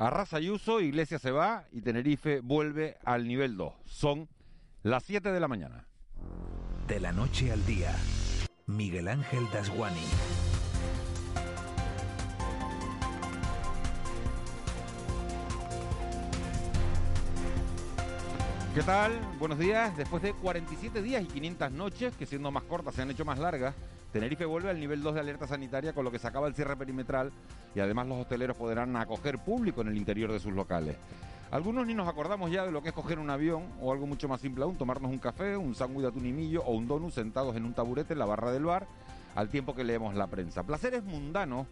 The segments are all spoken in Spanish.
Arrasa Ayuso, Iglesia se va y Tenerife vuelve al nivel 2. Son las 7 de la mañana. De la noche al día, Miguel Ángel Dasguani. ¿Qué tal? Buenos días. Después de 47 días y 500 noches, que siendo más cortas se han hecho más largas, Tenerife vuelve al nivel 2 de alerta sanitaria con lo que se acaba el cierre perimetral y además los hosteleros podrán acoger público en el interior de sus locales. Algunos ni nos acordamos ya de lo que es coger un avión o algo mucho más simple aún, tomarnos un café, un sándwich de atún y millo o un donut sentados en un taburete en la barra del bar al tiempo que leemos la prensa. Placeres mundanos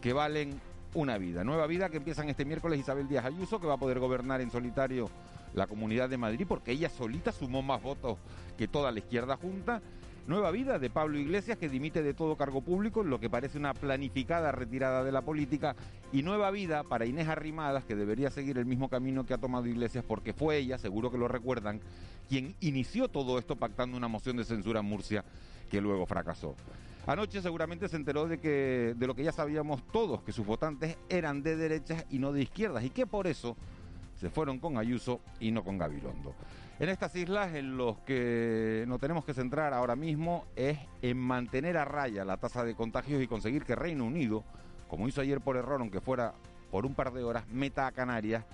que valen una vida. Nueva vida que empiezan este miércoles Isabel Díaz Ayuso, que va a poder gobernar en solitario la Comunidad de Madrid porque ella solita sumó más votos que toda la izquierda junta. Nueva vida de Pablo Iglesias, que dimite de todo cargo público, lo que parece una planificada retirada de la política. Y nueva vida para Inés Arrimadas, que debería seguir el mismo camino que ha tomado Iglesias, porque fue ella, seguro que lo recuerdan, quien inició todo esto pactando una moción de censura en Murcia que luego fracasó. Anoche seguramente se enteró de que de lo que ya sabíamos todos, que sus votantes eran de derechas y no de izquierdas, y que por eso se fueron con Ayuso y no con Gabilondo. En estas islas en los que nos tenemos que centrar ahora mismo es en mantener a raya la tasa de contagios y conseguir que Reino Unido, como hizo ayer por error, aunque fuera por un par de horas, meta a Canarias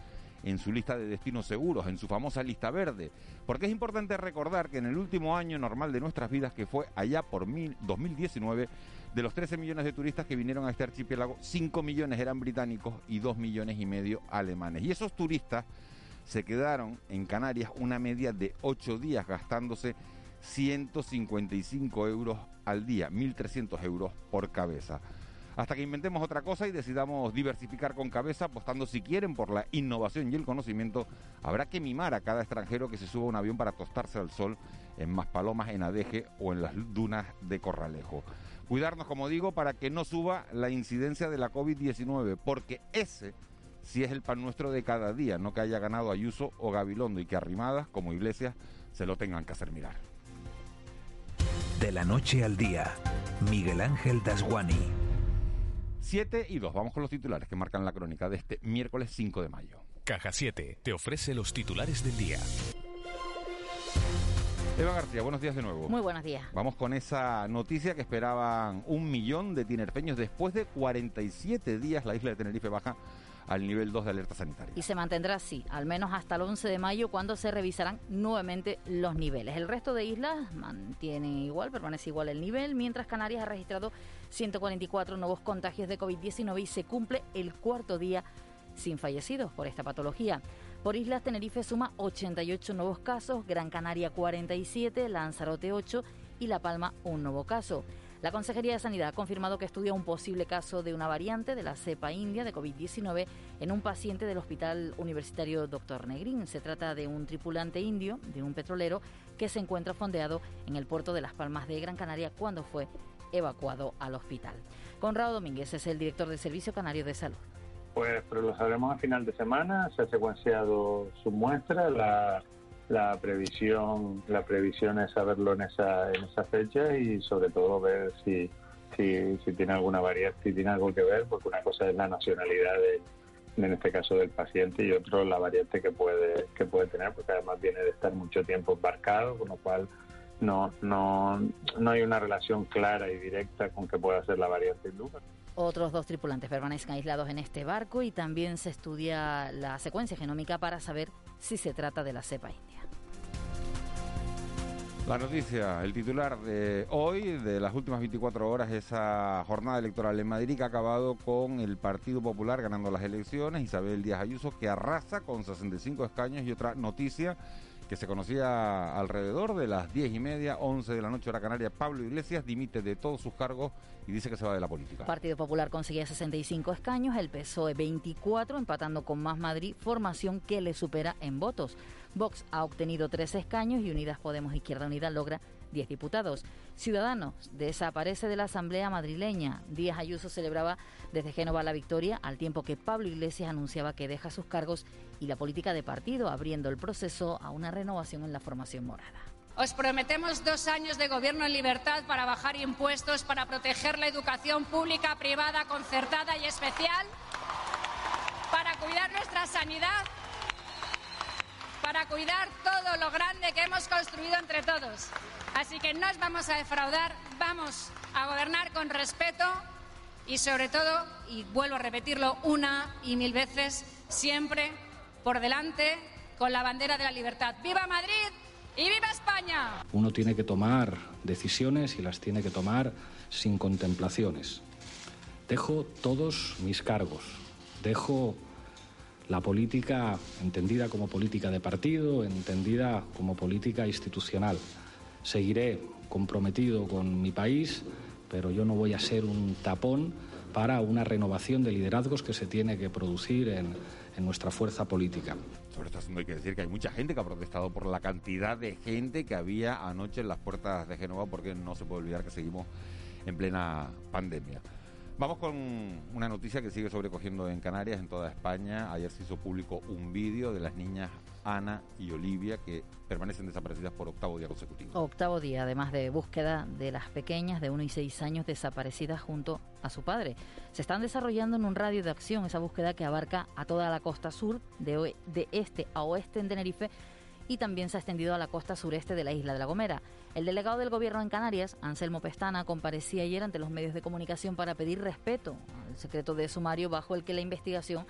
en su lista de destinos seguros, en su famosa lista verde. Porque es importante recordar que en el último año normal de nuestras vidas, que fue allá por 2019, de los 13 millones de turistas que vinieron a este archipiélago, 5 millones eran británicos y 2 millones y medio alemanes. Y esos turistas se quedaron en Canarias una media de 8 días gastándose 155 euros al día, 1.300 euros por cabeza. Hasta que inventemos otra cosa y decidamos diversificar con cabeza, apostando si quieren por la innovación y el conocimiento, habrá que mimar a cada extranjero que se suba a un avión para tostarse al sol en Maspalomas, en Adeje o en las dunas de Corralejo. Cuidarnos, como digo, para que no suba la incidencia de la COVID-19, porque ese si es el pan nuestro de cada día, no que haya ganado Ayuso o Gabilondo y que arrimadas, como Iglesias, se lo tengan que hacer mirar. De la noche al día, Miguel Ángel Dasguani. 7 y 2, vamos con los titulares que marcan la crónica de este miércoles 5 de mayo. Caja 7 te ofrece los titulares del día. Eva García, buenos días de nuevo. Muy buenos días. Vamos con esa noticia que esperaban un millón de tinerfeños después de 47 días la isla de Tenerife baja al nivel 2 de alerta sanitaria. Y se mantendrá así, al menos hasta el 11 de mayo, cuando se revisarán nuevamente los niveles. El resto de islas mantiene igual, permanece igual el nivel, mientras Canarias ha registrado 144 nuevos contagios de COVID-19 y se cumple el cuarto día sin fallecidos por esta patología. Por islas, Tenerife suma 88 nuevos casos, Gran Canaria 47, Lanzarote 8 y La Palma un nuevo caso. La Consejería de Sanidad ha confirmado que estudia un posible caso de una variante de la cepa india de COVID-19 en un paciente del Hospital Universitario Dr. Negrín. Se trata de un tripulante indio de un petrolero que se encuentra fondeado en el puerto de Las Palmas de Gran Canaria cuando fue evacuado al hospital. Conrado Domínguez es el director del Servicio Canario de Salud. Pues pero lo sabremos a final de semana, se ha secuenciado su muestra, la la previsión la previsión es saberlo en esa en esa fecha y sobre todo ver si si, tiene alguna variante si tiene algo que ver porque una cosa es la nacionalidad de, en este caso del paciente y otro la variante que puede que puede tener porque además viene de estar mucho tiempo embarcado con lo cual no no no hay una relación clara y directa con que pueda ser la variante induca. Otros dos tripulantes permanecen aislados en este barco y también se estudia la secuencia genómica para saber si se trata de la cepa india. La noticia, el titular de hoy, de las últimas 24 horas, esa jornada electoral en Madrid que ha acabado con el Partido Popular ganando las elecciones, Isabel Díaz Ayuso que arrasa con 65 escaños y otra noticia que se conocía alrededor de las 10 y media, 11 de la noche hora canaria, Pablo Iglesias dimite de todos sus cargos y dice que se va de la política. Partido Popular conseguía 65 escaños, el PSOE 24, empatando con Más Madrid, formación que le supera en votos. Vox ha obtenido tres escaños y Unidas Podemos Izquierda Unida logra 10 diputados. Ciudadanos desaparece de la Asamblea madrileña. Díaz Ayuso celebraba desde Génova la victoria, al tiempo que Pablo Iglesias anunciaba que deja sus cargos y la política de partido, abriendo el proceso a una renovación en la formación morada. Os prometemos dos años de gobierno en libertad para bajar impuestos, para proteger la educación pública, privada, concertada y especial, para cuidar nuestra sanidad, para cuidar todo lo grande que hemos construido entre todos. Así que no os vamos a defraudar, vamos a gobernar con respeto y sobre todo, y vuelvo a repetirlo una y mil veces, siempre por delante con la bandera de la libertad. ¡Viva Madrid! ¡Y viva España! Uno tiene que tomar decisiones y las tiene que tomar sin contemplaciones. Dejo todos mis cargos, dejo la política entendida como política de partido, entendida como política institucional. Seguiré comprometido con mi país, pero yo no voy a ser un tapón para una renovación de liderazgos que se tiene que producir en, nuestra fuerza política. Sobre este asunto hay que decir que hay mucha gente que ha protestado por la cantidad de gente que había anoche en las puertas de Génova, porque no se puede olvidar que seguimos en plena pandemia. Vamos con una noticia que sigue sobrecogiendo en Canarias, en toda España. Ayer se hizo público un vídeo de las niñas Ana y Olivia que permanecen desaparecidas por octavo día consecutivo. Octavo día, además de búsqueda de las pequeñas de 1 y 6 años desaparecidas junto a su padre. Se están desarrollando en un radio de acción esa búsqueda que abarca a toda la costa sur, de, de este a oeste en Tenerife y también se ha extendido a la costa sureste de la isla de La Gomera. El delegado del Gobierno en Canarias, Anselmo Pestana, comparecía ayer ante los medios de comunicación para pedir respeto al secreto de sumario bajo el que la investigación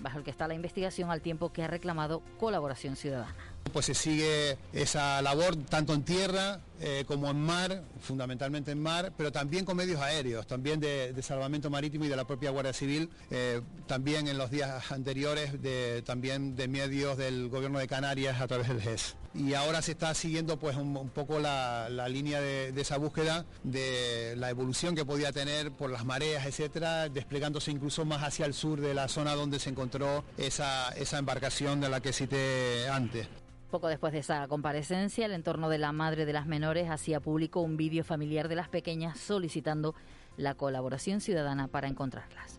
bajo el que está la investigación al tiempo que ha reclamado colaboración ciudadana. Pues se sigue esa labor tanto en tierra eh, como en mar, fundamentalmente en mar, pero también con medios aéreos, también de, salvamento marítimo y de la propia Guardia Civil, eh, también en los días anteriores de, también de medios del Gobierno de Canarias a través del GES. Y ahora se está siguiendo pues un, poco la, línea de, de, esa búsqueda de la evolución que podía tener por las mareas, etcétera, desplegándose incluso más hacia el sur de la zona donde se encontró esa, esa embarcación de la que cité antes. Poco después de esa comparecencia, el entorno de la madre de las menores hacía público un vídeo familiar de las pequeñas solicitando la colaboración ciudadana para encontrarlas.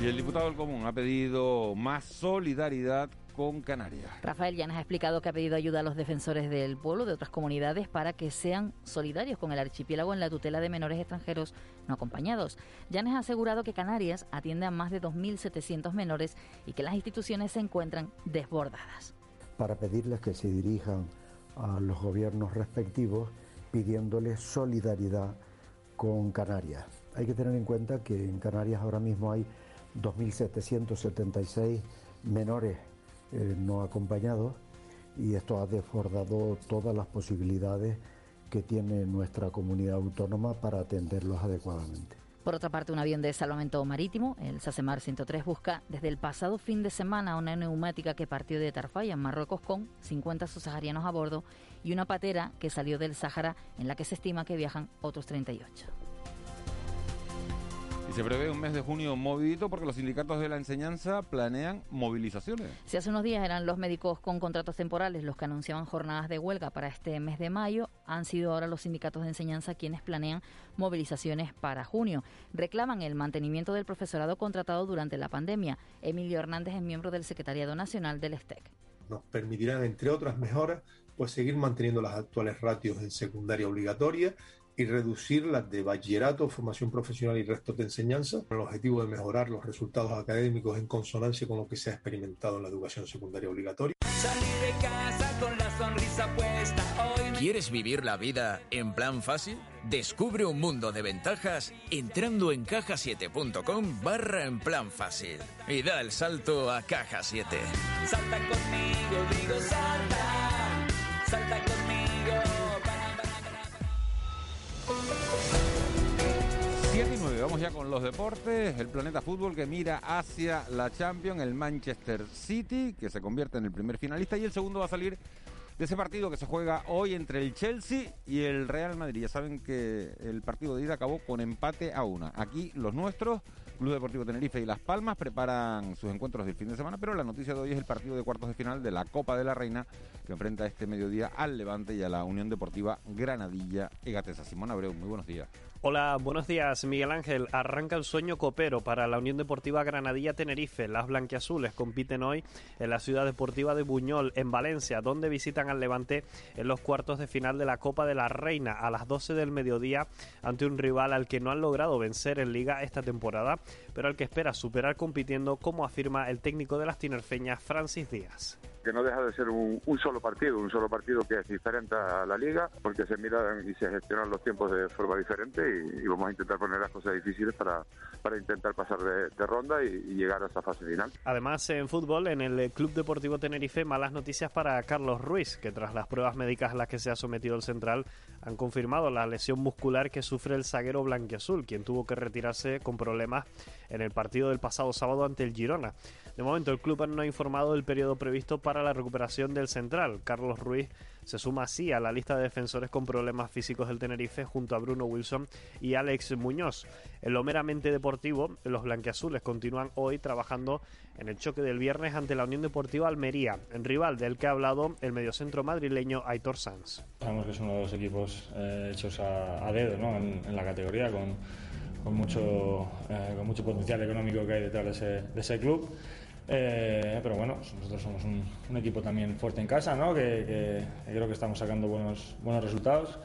Y el diputado del Común ha pedido más solidaridad con Canarias. Rafael Llanes ha explicado que ha pedido ayuda a los defensores del pueblo de otras comunidades para que sean solidarios con el archipiélago en la tutela de menores extranjeros no acompañados. Llanes ha asegurado que Canarias atiende a más de 2.700 menores y que las instituciones se encuentran desbordadas. Para pedirles que se dirijan a los gobiernos respectivos pidiéndoles solidaridad con Canarias. Hay que tener en cuenta que en Canarias ahora mismo hay 2.776 menores eh, no acompañados y esto ha desbordado todas las posibilidades que tiene nuestra comunidad autónoma para atenderlos adecuadamente. Por otra parte, un avión de salvamento marítimo, el Sasemar 103, busca desde el pasado fin de semana una neumática que partió de Tarfaya, en Marruecos, con 50 subsaharianos a bordo y una patera que salió del Sáhara, en la que se estima que viajan otros 38 se prevé un mes de junio movidito porque los sindicatos de la enseñanza planean movilizaciones. Si hace unos días eran los médicos con contratos temporales los que anunciaban jornadas de huelga para este mes de mayo, han sido ahora los sindicatos de enseñanza quienes planean movilizaciones para junio. Reclaman el mantenimiento del profesorado contratado durante la pandemia. Emilio Hernández es miembro del Secretariado Nacional del STEC. Nos permitirán, entre otras mejoras, pues seguir manteniendo las actuales ratios en secundaria obligatoria y reducir las de bachillerato, formación profesional y restos de enseñanza, con el objetivo de mejorar los resultados académicos en consonancia con lo que se ha experimentado en la educación secundaria obligatoria. de casa con la sonrisa puesta ¿Quieres vivir la vida en plan fácil? Descubre un mundo de ventajas entrando en cajasiete.com barra en plan fácil y da el salto a Caja 7. Salta conmigo, digo salta, salta conmigo. 7 y 9, vamos ya con los deportes. El Planeta Fútbol que mira hacia la Champions, el Manchester City, que se convierte en el primer finalista, y el segundo va a salir de ese partido que se juega hoy entre el Chelsea y el Real Madrid. Ya saben que el partido de ida acabó con empate a una. Aquí los nuestros, Club Deportivo Tenerife y Las Palmas, preparan sus encuentros del fin de semana, pero la noticia de hoy es el partido de cuartos de final de la Copa de la Reina, que enfrenta este mediodía al Levante y a la Unión Deportiva Granadilla Egatesa. Simón Abreu, muy buenos días. Hola, buenos días, Miguel Ángel. Arranca el sueño copero para la Unión Deportiva Granadilla Tenerife. Las blanquiazules compiten hoy en la ciudad deportiva de Buñol, en Valencia, donde visitan al Levante en los cuartos de final de la Copa de la Reina a las 12 del mediodía ante un rival al que no han logrado vencer en Liga esta temporada, pero al que espera superar compitiendo, como afirma el técnico de las tinerfeñas, Francis Díaz que no deja de ser un, solo partido, un solo partido que es diferente a la liga, porque se miran y se gestionan los tiempos de forma diferente y, vamos a intentar poner las cosas difíciles para, para intentar pasar de, ronda y, llegar a esa fase final. Además, en fútbol, en el Club Deportivo Tenerife, malas noticias para Carlos Ruiz, que tras las pruebas médicas a las que se ha sometido el central, han confirmado la lesión muscular que sufre el zaguero blanquiazul, quien tuvo que retirarse con problemas en el partido del pasado sábado ante el Girona. De momento, el club no ha informado del periodo previsto para la recuperación del central. Carlos Ruiz se suma así a la lista de defensores con problemas físicos del Tenerife junto a Bruno Wilson y Alex Muñoz. En lo meramente deportivo, los blanquiazules continúan hoy trabajando en el choque del viernes ante la Unión Deportiva Almería, en rival del que ha hablado el mediocentro madrileño Aitor Sanz. Sabemos que es uno de los equipos eh, hechos a, dedo en, la categoría, con, mucho, eh, con mucho potencial económico que hay detrás de ese club. Eh, pero bueno, nosotros somos un, equipo también fuerte en casa, ¿no? que, creo que estamos sacando buenos, buenos resultados.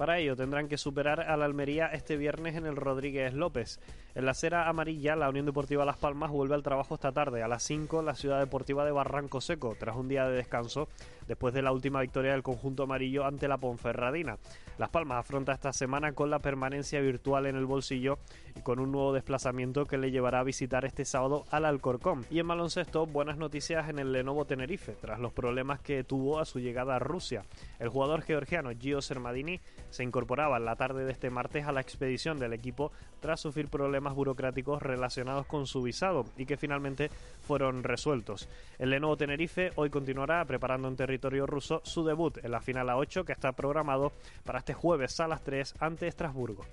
Para ello tendrán que superar al Almería este viernes en el Rodríguez López. En la acera amarilla, la Unión Deportiva Las Palmas vuelve al trabajo esta tarde. A las 5, la Ciudad Deportiva de Barranco Seco, tras un día de descanso, después de la última victoria del conjunto amarillo ante la Ponferradina. Las Palmas afronta esta semana con la permanencia virtual en el bolsillo y con un nuevo desplazamiento que le llevará a visitar este sábado al Alcorcón. Y en baloncesto, buenas noticias en el Lenovo Tenerife, tras los problemas que tuvo a su llegada a Rusia. El jugador georgiano Gio Sermadini se incorporaba en la tarde de este martes a la expedición del equipo tras sufrir problemas burocráticos relacionados con su visado y que finalmente fueron resueltos. El Lenovo Tenerife hoy continuará preparando en territorio ruso su debut en la final A8 que está programado para este jueves a las 3 ante Estrasburgo.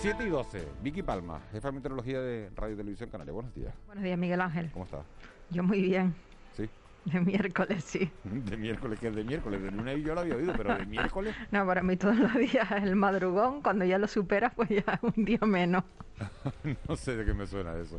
Siete y 12, Vicky Palma, jefa de meteorología de Radio Televisión Canaria. Buenos días. Buenos días, Miguel Ángel. ¿Cómo estás? Yo muy bien. De miércoles, sí. De miércoles, que es de miércoles. De lunes yo lo había oído, pero de miércoles. No, para mí todos los días el madrugón. Cuando ya lo superas, pues ya un día menos. no sé de qué me suena eso.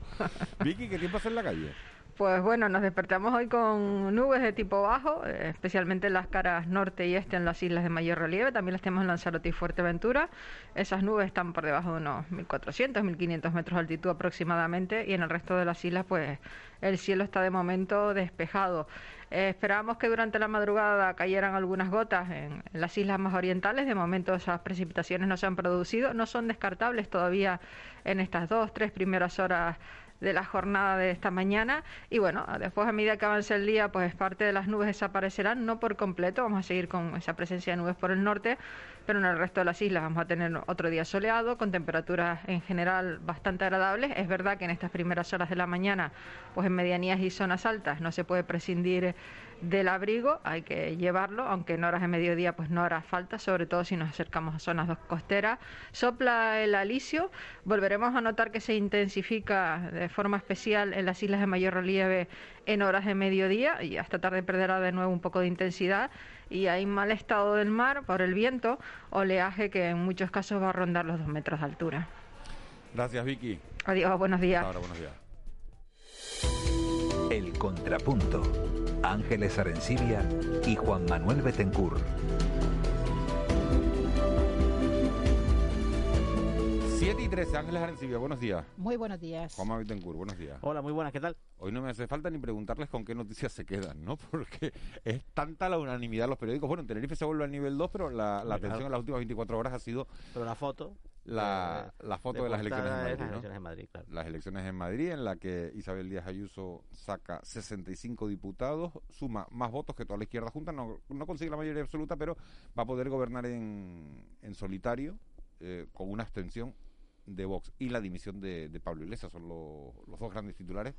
Vicky, ¿qué tiempo hace en la calle? Pues bueno, nos despertamos hoy con nubes de tipo bajo, eh, especialmente en las caras norte y este en las islas de mayor relieve. También las tenemos en Lanzarote y Fuerteventura. Esas nubes están por debajo de unos 1.400, 1.500 metros de altitud aproximadamente. Y en el resto de las islas, pues el cielo está de momento despejado. Eh, esperábamos que durante la madrugada cayeran algunas gotas en, en, las islas más orientales. De momento esas precipitaciones no se han producido. No son descartables todavía en estas dos, tres primeras horas de la jornada de esta mañana. Y bueno, después a medida que avance el día, pues parte de las nubes desaparecerán, no por completo, vamos a seguir con esa presencia de nubes por el norte, pero en el resto de las islas vamos a tener otro día soleado, con temperaturas en general bastante agradables. Es verdad que en estas primeras horas de la mañana, pues en medianías y zonas altas no se puede prescindir del abrigo, hay que llevarlo, aunque en horas de mediodía pues no hará falta, sobre todo si nos acercamos a zonas costeras. Sopla el alisio, volveremos a notar que se intensifica de forma especial en las islas de mayor relieve en horas de mediodía y hasta tarde perderá de nuevo un poco de intensidad y hay mal estado del mar por el viento, oleaje que en muchos casos va a rondar los dos metros de altura. Gracias Vicky. Adiós, buenos días. Ahora, buenos días. El contrapunto. Ángeles Arencibia y Juan Manuel Betencur. 7 y 13, Ángeles Arencibia, buenos días. Muy buenos días. Juan Manuel Betancourt, buenos días. Hola, muy buenas, ¿qué tal? Hoy no me hace falta ni preguntarles con qué noticias se quedan, ¿no? Porque es tanta la unanimidad de los periódicos. Bueno, en Tenerife se vuelve al nivel 2, pero la, atención en las últimas 24 horas ha sido... Pero la foto... La, la foto de, las elecciones en Madrid, las elecciones en Madrid, claro. Las elecciones en Madrid, en la que Isabel Díaz Ayuso saca 65 diputados, suma más votos que toda la izquierda junta, no, no consigue la mayoría absoluta, pero va a poder gobernar en, en solitario, eh, con una abstención de Vox y la dimisión de, Pablo Iglesias son los dos grandes titulares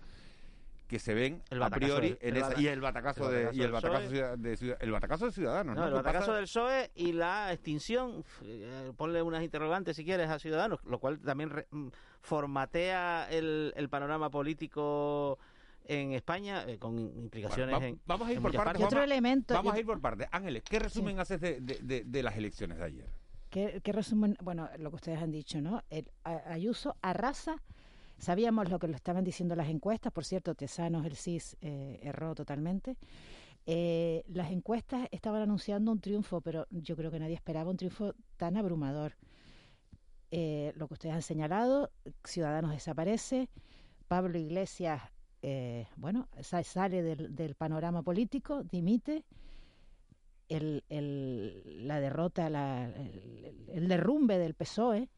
que se ven a priori en esa, y el batacazo, de y el batacazo de, el batacazo de Ciudadanos no, el batacazo del PSOE y la extinción eh, ponle unas interrogantes si quieres a Ciudadanos lo cual también mm, formatea el, el panorama político en España eh, con implicaciones Bueno, va- en vamos a ir en por partes. partes. otro elemento- Vamos a ir por partes. Ángeles, ¿qué resumen haces de, de- de- de las elecciones de ayer? ¿Qué, qué resumen? Bueno, lo que ustedes han dicho, ¿no? El, Ayuso arrasa. Sabíamos lo que lo estaban diciendo las encuestas. Por cierto, Tesanos, el CIS, eh, erró totalmente. Eh, las encuestas estaban anunciando un triunfo, pero yo creo que nadie esperaba un triunfo tan abrumador. Eh, lo que ustedes han señalado, Ciudadanos desaparece, Pablo Iglesias, eh, bueno, sa- sale del, del panorama político, dimite, el, el- la derrota, la- el, derrumbe del PSOE,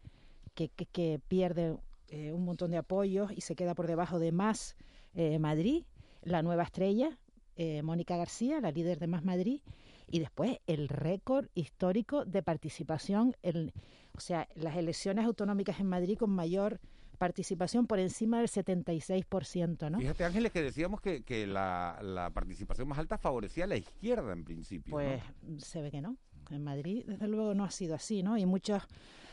que, pierde eh, un montón de apoyos y se queda por debajo de Más eh, Madrid, la nueva estrella, eh, Mónica García, la líder de Más Madrid, y después el récord histórico de participación, el, o sea, las elecciones autonómicas en Madrid con mayor participación por encima del 76%, ¿no? Fíjate, Ángeles, que decíamos que, que la, la participación más alta favorecía a la izquierda en principio. ¿no? Pues se ve que no. En Madrid, desde luego, no ha sido así, ¿no? Y muchas,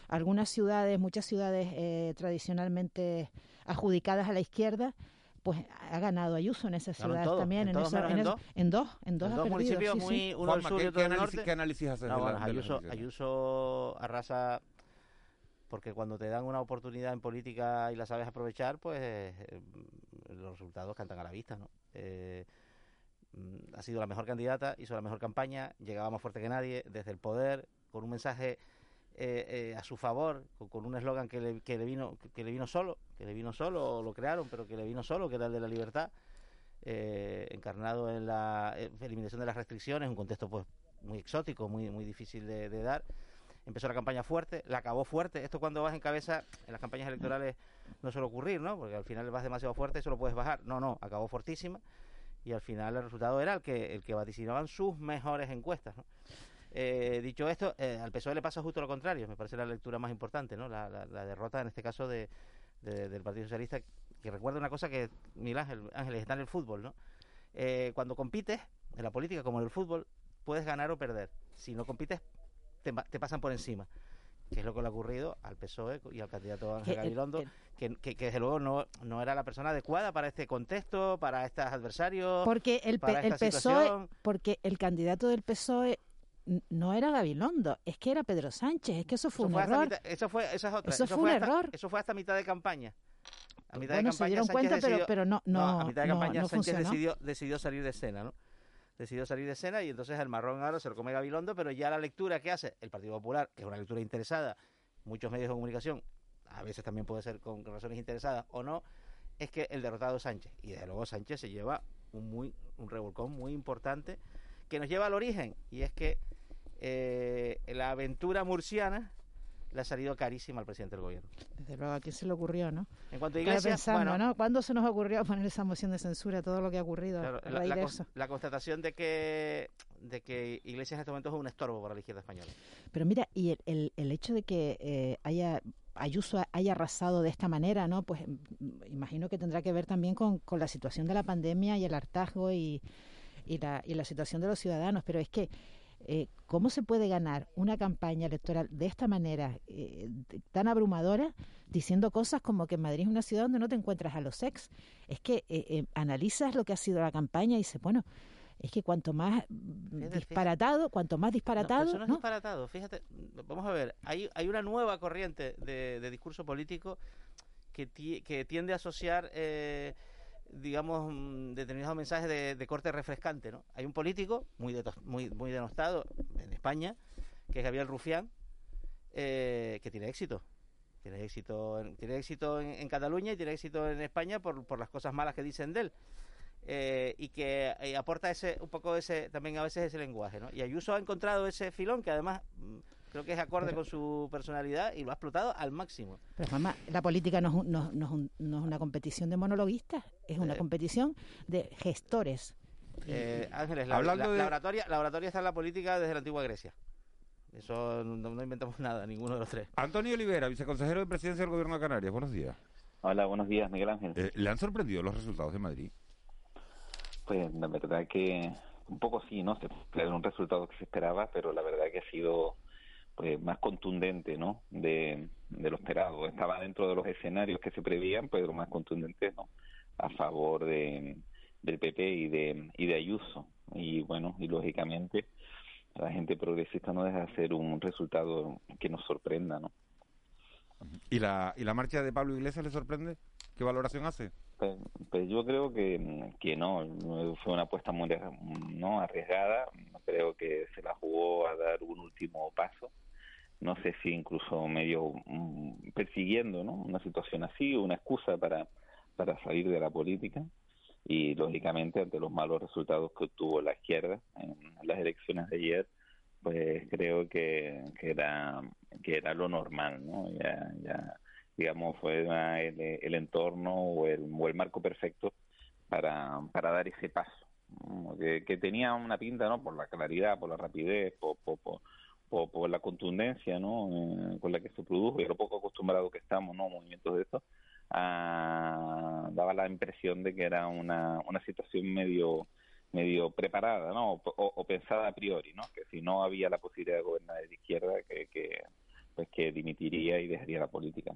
algunas ciudades, muchas ciudades eh, tradicionalmente adjudicadas a la izquierda, pues ha ganado Ayuso en esas ciudades todo, también. en en dos. en dos, en dos En ha dos perdido, municipios sí, sí. muy uno del Juanma, sur ¿qué- y otro qué del análisis- norte. qué análisis haces No, de la- bueno, de las Ayuso? Ayuso arrasa porque cuando te dan una oportunidad en política y la sabes aprovechar, pues eh, los resultados cantan a la vista, ¿no? Eh, mm, ha sido la mejor candidata, hizo la mejor campaña, llegaba más fuerte que nadie, desde el poder, con un mensaje eh, a su favor, con, un eslogan que le, vino que le vino solo, que le vino solo, o lo crearon, pero que le vino solo, que era el de la libertad, encarnado en la eliminación de las restricciones, un contexto pues muy exótico, muy muy difícil de dar. Empezó la campaña fuerte, la acabó fuerte. Esto cuando vas en cabeza, en las campañas electorales no suele ocurrir, ¿no? Porque al final vas demasiado fuerte y solo puedes bajar. No, no, acabó fortísima y al final el resultado era el que el que vaticinaban sus mejores encuestas, ¿no? Eh, dicho esto, eh, al PSOE le pasa justo lo contrario, me parece la lectura más importante, ¿no? La, derrota en este caso de- del Partido Socialista, que recuerda una cosa que Miguel Ángel, Ángeles está en el fútbol, ¿no? Eh, cuando compites, en la política como en el fútbol, puedes ganar o perder. Si no compites, te, te pasan por encima. Que es lo que le ha ocurrido al PSOE y al candidato Ángel Gabilondo, que, que- que desde luego no, no era la persona adecuada para este contexto, para estos adversarios. Porque el, para P- el esta PSOE, situación. porque el candidato del PSOE no era Gabilondo, es que era Pedro Sánchez, es que eso fue Eso un fue error. mitad- eso fue, esa es otra. Eso fue un hasta- error. Eso fue hasta mitad de campaña. A mitad Bueno, de se campaña dieron Sánchez cuenta, pero- decidió- pero no- no- a mitad de no- campaña no Sánchez decidió, decidió salir de escena, ¿no? Decidió salir de escena y entonces el marrón ahora se lo come Gabilondo, pero ya la lectura que hace el Partido Popular, que es una lectura interesada, muchos medios de comunicación, a veces también puede ser con razones interesadas o no, es que el derrotado Sánchez. Y desde luego Sánchez se lleva un, muy, un revolcón muy importante que nos lleva al origen, y es que eh, la aventura murciana le ha salido carísima al presidente del gobierno. Desde luego, ¿a quién se le ocurrió, no? En cuanto a Iglesias, pensando, bueno, ¿no? ¿Cuándo se nos ocurrió poner esa moción de censura, todo lo que ha ocurrido Claro, la, la la constatación de que de que Iglesias en este momento es un estorbo para la izquierda española. Pero mira, y el, el, el hecho de que eh, haya Ayuso haya arrasado de esta manera, ¿no? Pues mm, imagino que tendrá que ver también con, con la situación de la pandemia y el hartazgo y, y, la, y la situación de los ciudadanos. Pero es que, eh, ¿cómo se puede ganar una campaña electoral de esta manera, eh, tan abrumadora, diciendo cosas como que Madrid es una ciudad donde no te encuentras a los ex? Es que eh, eh, analizas lo que ha sido la campaña y dices, bueno, es que cuanto más disparatado, cuanto más No, disparatado, pero eso no es ¿no? disparatado. Fíjate, vamos a ver, hay, hay una nueva corriente de, de discurso político que, ti- que tiende a asociar, eh, digamos, mm, determinados mensajes de, de corte refrescante. ¿no? Hay un político muy, deto- muy, denostado en España, que es Gabriel Rufián, eh, que tiene éxito. Tiene éxito, en, tiene éxito en, en Cataluña y tiene éxito en España por, por las cosas malas que dicen de él. Eh, y que eh, aporta ese un poco ese también a veces ese lenguaje ¿no? y Ayuso ha encontrado ese filón que además mm, creo que es acorde Pero- con su personalidad y lo ha explotado al máximo Pero mamá, la política no es, un- no, no es un- no es una competición de monologuistas, es una Eh. competición de gestores. Eh, Ángeles la, Hablando la- de- la oratoria la oratoria está en la política desde la antigua Grecia eso no, no inventamos nada ninguno de los tres Antonio Olivera, viceconsejero de presidencia del Gobierno de Canarias. Buenos días. Hola, buenos días, Miguel Ángel. Eh, ¿Le han sorprendido los resultados de Madrid? Pues la verdad que un poco sí, ¿no? Se- Era un resultado que se esperaba, pero la verdad que ha sido pues más contundente, ¿no? De, de lo esperado. Estaba dentro de los escenarios que se prevían, pero más contundente, ¿no? A favor de, del PP y de, y de Ayuso. Y bueno, y lógicamente la gente progresista no deja de ser un resultado que nos sorprenda, ¿no? ¿Y la, ¿Y la marcha de Pablo Iglesias le sorprende? ¿Qué valoración hace? Pues, pues yo creo que, que no, fue una apuesta muy no arriesgada, creo que se la jugó a dar un último paso, no sé si incluso medio mm, persiguiendo ¿no? una situación así, una excusa para, para salir de la política y lógicamente ante los malos resultados que obtuvo la izquierda en las elecciones de ayer, pues creo que, que era que era lo normal, ¿no? Ya, ya digamos fue el, el entorno o el, o el marco perfecto para, para dar ese paso, que, que, tenía una pinta, ¿no? Por la claridad, por la rapidez, por, por, por, la contundencia, ¿no? Eh, con la que se produjo y lo poco acostumbrado que estamos, ¿no? Movimientos de esto ah, daba la impresión de que era una, una situación medio medio preparada, ¿no? O, pensada a priori, ¿no? Que si no había la posibilidad de gobernar de izquierda, que, que pues que dimitiría y dejaría la política.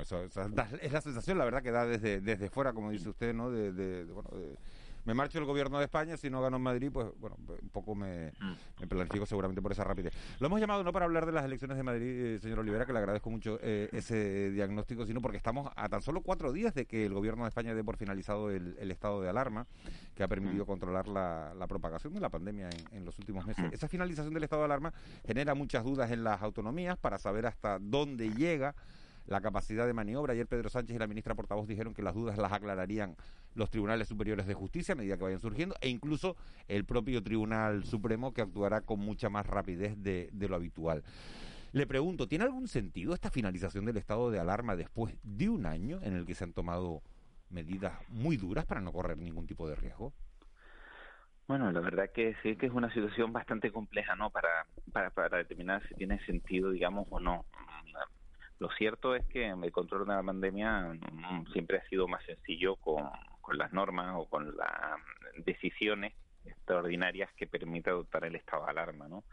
Eso, es la sensación, la verdad, que da desde desde fuera, como dice usted, ¿no? de bueno, de me marcho el gobierno de España, si no gano en Madrid, pues bueno, un poco me, mm. me planifico seguramente por esa rapidez. Lo hemos llamado no para hablar de las elecciones de Madrid, eh, señor Olivera, que le agradezco mucho eh, ese diagnóstico, sino porque estamos a tan solo cuatro días de que el gobierno de España dé por finalizado el, estado de alarma, que ha permitido mm. controlar la, propagación de la pandemia en, en los últimos meses. Mm. Esa finalización del estado de alarma genera muchas dudas en las autonomías para saber hasta dónde llega la capacidad de maniobra. Ayer Pedro Sánchez y la ministra portavoz dijeron que las dudas las aclararían los tribunales superiores de justicia a medida que vayan surgiendo e incluso el propio Tribunal Supremo que actuará con mucha más rapidez de, lo habitual. Le pregunto, ¿tiene algún sentido esta finalización del estado de alarma después de un año en el que se han tomado medidas muy duras para no correr ningún tipo de riesgo? Bueno, la verdad que sí que es una situación bastante compleja, ¿no? Para, para, para determinar si tiene sentido, digamos, o no. Lo cierto es que el control de la pandemia mm, siempre ha sido más sencillo con, las normas o con las decisiones extraordinarias que permite adoptar el estado de alarma, ¿no?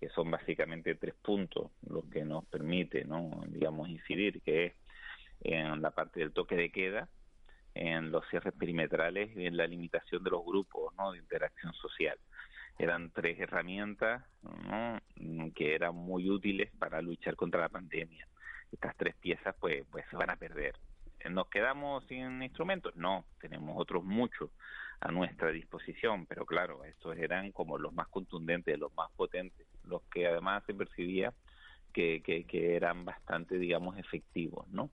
que son básicamente tres puntos lo que nos permite, ¿no? digamos, incidir, que es en la parte del toque de queda, en los cierres perimetrales y en la limitación de los grupos ¿no? de interacción social. Eran tres herramientas que eran muy útiles para luchar contra la pandemia estas tres piezas pues, pues se van a perder. ¿Nos quedamos sin instrumentos? No, tenemos otros muchos a nuestra disposición, pero claro, estos eran como los más contundentes, los más potentes, los que además se percibía que, que, eran bastante, digamos, efectivos, ¿no?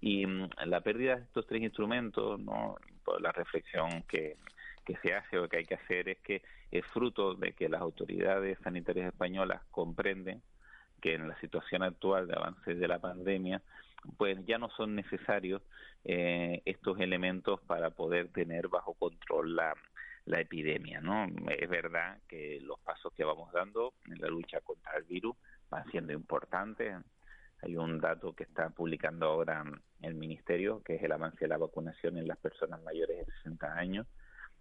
Y mm, la pérdida de estos tres instrumentos, ¿no? Por la reflexión que, que se hace o que hay que hacer es que es fruto de que las autoridades sanitarias españolas comprenden que en la situación actual de avance de la pandemia, pues ya no son necesarios eh, estos elementos para poder tener bajo control la, la epidemia, ¿no? Es verdad que los pasos que vamos dando en la lucha contra el virus van siendo importantes. Hay un dato que está publicando ahora el Ministerio, que es el avance de la vacunación en las personas mayores de 60 años,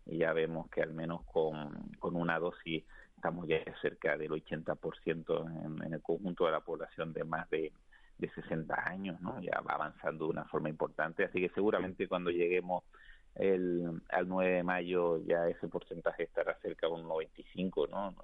y ya vemos que al menos con, con una dosis estamos ya cerca del 80% en, en el conjunto de la población de más de, de 60 años, ¿no? Ya va avanzando de una forma importante, así que seguramente cuando lleguemos el, al 9 de mayo ya ese porcentaje estará cerca de un 95, ¿no?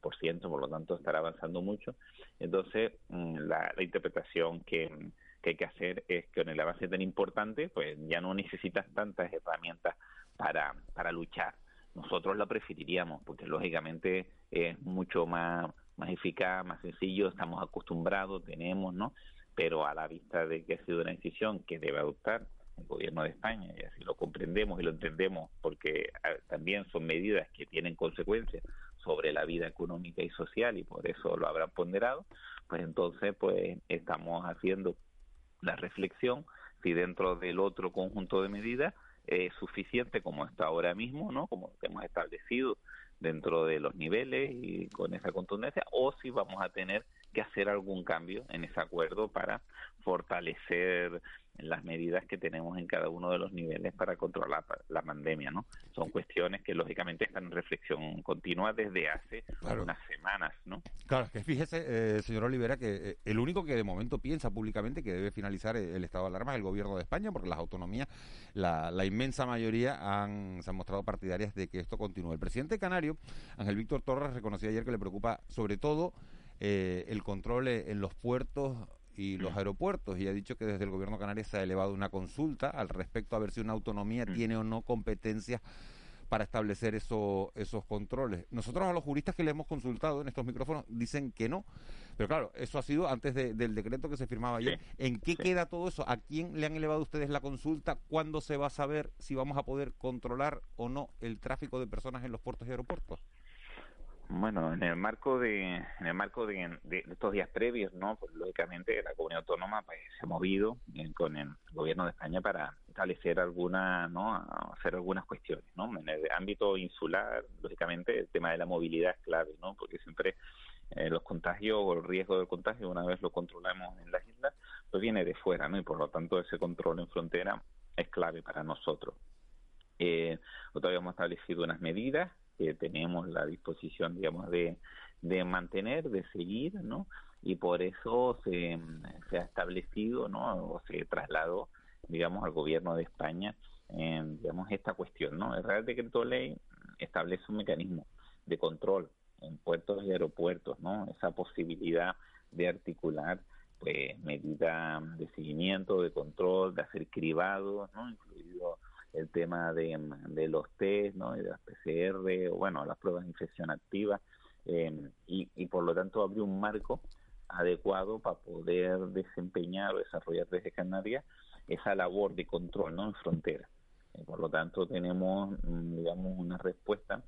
Por ciento, por lo tanto estará avanzando mucho. Entonces, mm, la, la interpretación que, que hay que hacer es que con el avance tan importante, pues ya no necesitas tantas herramientas para, para luchar nosotros la preferiríamos porque lógicamente es mucho más, más eficaz, más sencillo, estamos acostumbrados, tenemos, ¿no? Pero a la vista de que ha sido una decisión que debe adoptar el gobierno de España, y así lo comprendemos y lo entendemos, porque también son medidas que tienen consecuencias sobre la vida económica y social y por eso lo habrán ponderado, pues entonces pues estamos haciendo la reflexión si dentro del otro conjunto de medidas es suficiente como está ahora mismo, ¿no? Como hemos establecido dentro de los niveles y con esa contundencia, o si vamos a tener que hacer algún cambio en ese acuerdo para fortalecer las medidas que tenemos en cada uno de los niveles para controlar la pandemia, ¿no? Son cuestiones que lógicamente están en reflexión continua desde hace unas semanas, ¿no? Claro, que fíjese, eh, señor Olivera, que eh, el único que de momento piensa públicamente que debe finalizar el, estado de alarma es el gobierno de España, porque las autonomías, la, inmensa mayoría han, se han mostrado partidarias de que esto continúe. El presidente canario, Ángel Víctor Torres, reconoció ayer que le preocupa sobre todo eh, el control en los puertos y los mm. aeropuertos y ha dicho que desde el gobierno canario se ha elevado una consulta al respecto a ver si una autonomía mm. tiene o no competencias para establecer eso, esos controles. Nosotros a los juristas que le hemos consultado en estos micrófonos dicen que no, pero claro, eso ha sido antes del decreto que se firmaba ayer. ¿En qué queda todo eso? ¿A quién le han elevado ustedes la consulta? ¿Cuándo se va a saber si vamos a poder controlar o no el tráfico de personas en los puertos y aeropuertos? Bueno, en el marco de en el marco de, estos días previos, no, pues lógicamente la comunidad autónoma pues, se ha movido eh, con el gobierno de España para establecer alguna, no, hacer algunas cuestiones, ¿no? En el ámbito insular, lógicamente el tema de la movilidad es clave, ¿no? Porque siempre eh, los contagios o el riesgo del contagio una vez lo controlamos en las islas, pues viene de fuera, ¿no? Y por lo tanto ese control en frontera es clave para nosotros. Eh, todavía hemos establecido unas medidas que tenemos la disposición, digamos, de, de mantener, de seguir, ¿no? Y por eso se, se ha establecido, ¿no? O se trasladó, digamos, al gobierno de España, en, digamos, esta cuestión, ¿no? El Real Decreto Ley establece un mecanismo de control en puertos y aeropuertos, ¿no? Esa posibilidad de articular pues medidas de seguimiento, de control, de hacer cribados, ¿no? incluido el tema de, de los test, ¿no? de las PCR, o bueno, las pruebas de infección activa, em, y, y por lo tanto abrió un marco adecuado para poder desempeñar o desarrollar desde Canarias esa labor de control ¿no? en frontera. Eh, por lo tanto, tenemos, mm, digamos, una respuesta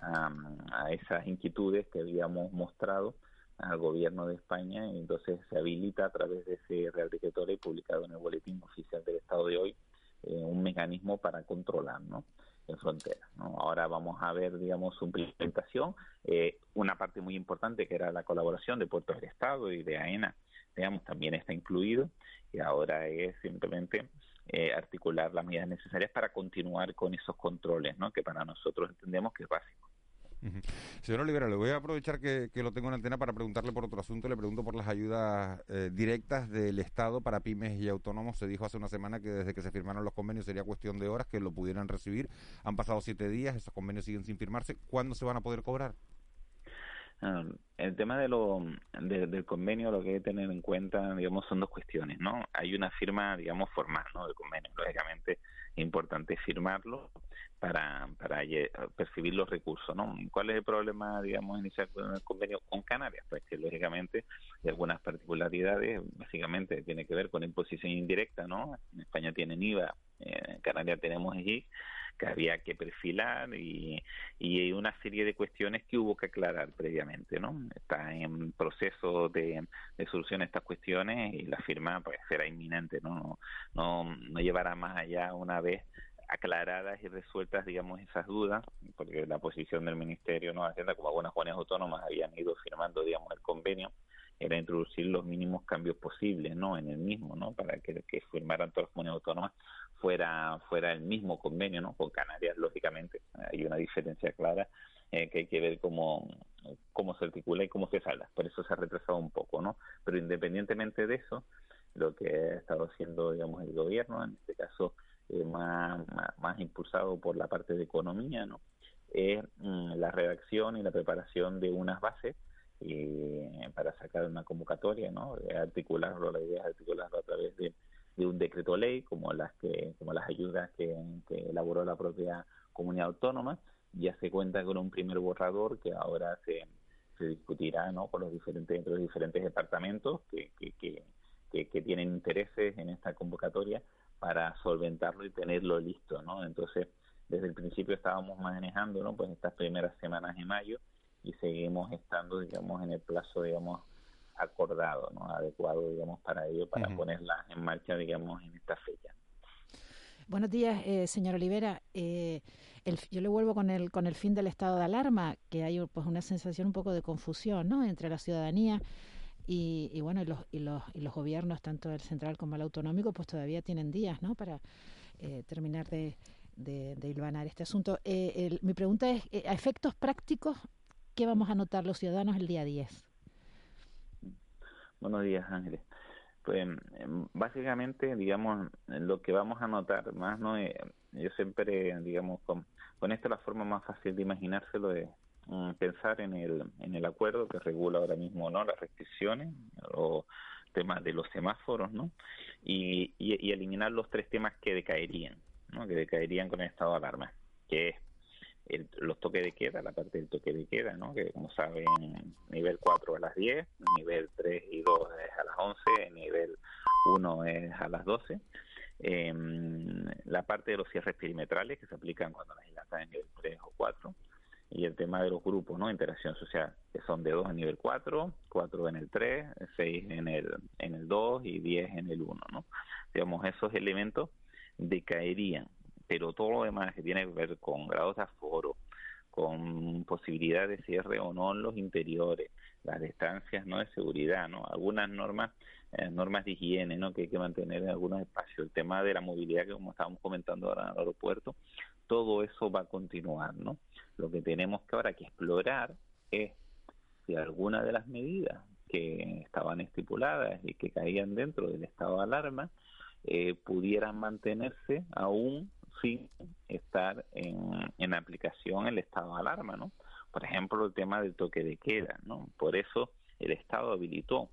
a, a, esas inquietudes que habíamos mostrado al gobierno de España y entonces se habilita a través de ese Real Decreto Ley publicado en el Boletín Oficial del Estado de hoy eh, un mecanismo para controlar ¿no? en frontera. ¿no? Ahora vamos a ver, digamos, su implementación. Eh, una parte muy importante que era la colaboración de Puertos del Estado y de AENA, digamos, también está incluido y ahora es simplemente eh, articular las medidas necesarias para continuar con esos controles, ¿no? que para nosotros entendemos que es básico. Señor Olivera, le voy a aprovechar que, lo tengo en antena para preguntarle por otro asunto. Le pregunto por las ayudas eh, directas del Estado para pymes y autónomos. Se dijo hace una semana que desde que se firmaron los convenios sería cuestión de horas que lo pudieran recibir. Han pasado siete días, esos convenios siguen sin firmarse. ¿Cuándo se van a poder cobrar? Ah, el tema de lo, del convenio, lo que hay que tener en cuenta, digamos, son dos cuestiones, ¿no? Hay una firma, digamos, formal, ¿no? Del convenio. Lógicamente, importante firmarlo para, para percibir los recursos, ¿no? ¿Cuál es el problema, digamos, inicial con el convenio con Canarias? Pues que, lógicamente, hay algunas particularidades, básicamente, tiene que ver con imposición indirecta, ¿no? En España tienen IVA, en Canarias tenemos IGIC, que había que perfilar y, y una serie de cuestiones que hubo que aclarar previamente, ¿no? Está en proceso de, de solución estas cuestiones y la firma pues será inminente, ¿no? No, no llevará más allá una vez aclaradas y resueltas, digamos, esas dudas, porque la posición del Ministerio no Hacienda, como algunas comunidades autónomas habían ido firmando, digamos, el convenio, era introducir los mínimos cambios posibles, ¿no? En el mismo, ¿no? Para que, que firmaran todas las comunidades autónomas fuera fuera el mismo convenio, ¿no? Con Canarias, lógicamente, hay una diferencia clara eh, que hay que ver cómo, cómo se articula y cómo se salga. Por eso se ha retrasado un poco, ¿no? Pero independientemente de eso, lo que ha estado haciendo, digamos, el gobierno, en este caso eh, más, más, impulsado por la parte de economía, ¿no? Es mm, la redacción y la preparación de unas bases eh, para sacar una convocatoria, ¿no? Articularlo, la idea es articularlo a través de de un decreto ley como las que como las ayudas que, elaboró la propia comunidad autónoma ya se cuenta con un primer borrador que ahora se, se discutirá no con los diferentes entre los diferentes departamentos que, que, que, tienen intereses en esta convocatoria para solventarlo y tenerlo listo no entonces desde el principio estábamos manejando no pues estas primeras semanas de mayo y seguimos estando digamos en el plazo digamos acordado, ¿no? adecuado, digamos, para ello, para ponerla en marcha, digamos, en esta fecha. Buenos días, eh, señor Olivera. Eh, yo le vuelvo con el con el fin del estado de alarma, que hay pues una sensación un poco de confusión, ¿no? Entre la ciudadanía Y, y bueno, y los, y, los, y los gobiernos, tanto el central como el autonómico, pues todavía tienen días, ¿no? Para eh, terminar de, de, de hilvanar este asunto. Eh, el- mi pregunta es, eh, a efectos prácticos, ¿qué vamos a notar los ciudadanos el día 10? Buenos días, Ángeles. Pues em, básicamente, digamos, lo que vamos a notar más, ¿no? Eh, yo siempre, digamos, con, con esto la forma más fácil de imaginárselo es mm, pensar en el, en el acuerdo que regula ahora mismo, ¿no? Las restricciones o temas de los semáforos, ¿no? Y, y, y eliminar los tres temas que decaerían, ¿no? Que decaerían con el estado de alarma, que es el- los toques de queda, la parte del toque de queda, ¿no? que como saben, nivel 4 a las 10, nivel 3 y 2 es a las 11, nivel 1 es a las 12. Em, la parte de los cierres perimetrales que se aplican cuando las islas están en nivel 3 o 4. Y el tema de los grupos, ¿no? Interacción social, que son de 2 a nivel 4, 4 en el 3, 6 en el, en el 2 y 10 en el 1, ¿no? Digamos, esos elementos decaerían pero todo lo demás que tiene que ver con grados de aforo, con posibilidad de cierre o no en los interiores, las distancias no de seguridad, ¿no? Algunas normas, eh, normas de higiene, ¿no? Que hay que mantener en algunos espacios. El tema de la movilidad que como estábamos comentando ahora en el aeropuerto, todo eso va a continuar, ¿no? Lo que tenemos que ahora que explorar es si alguna de las medidas que estaban estipuladas y que caían dentro del estado de alarma eh, pudieran mantenerse aún sin estar en, en aplicación el estado de alarma, ¿no? Por ejemplo, el tema del toque de queda, ¿no? Por eso el Estado habilitó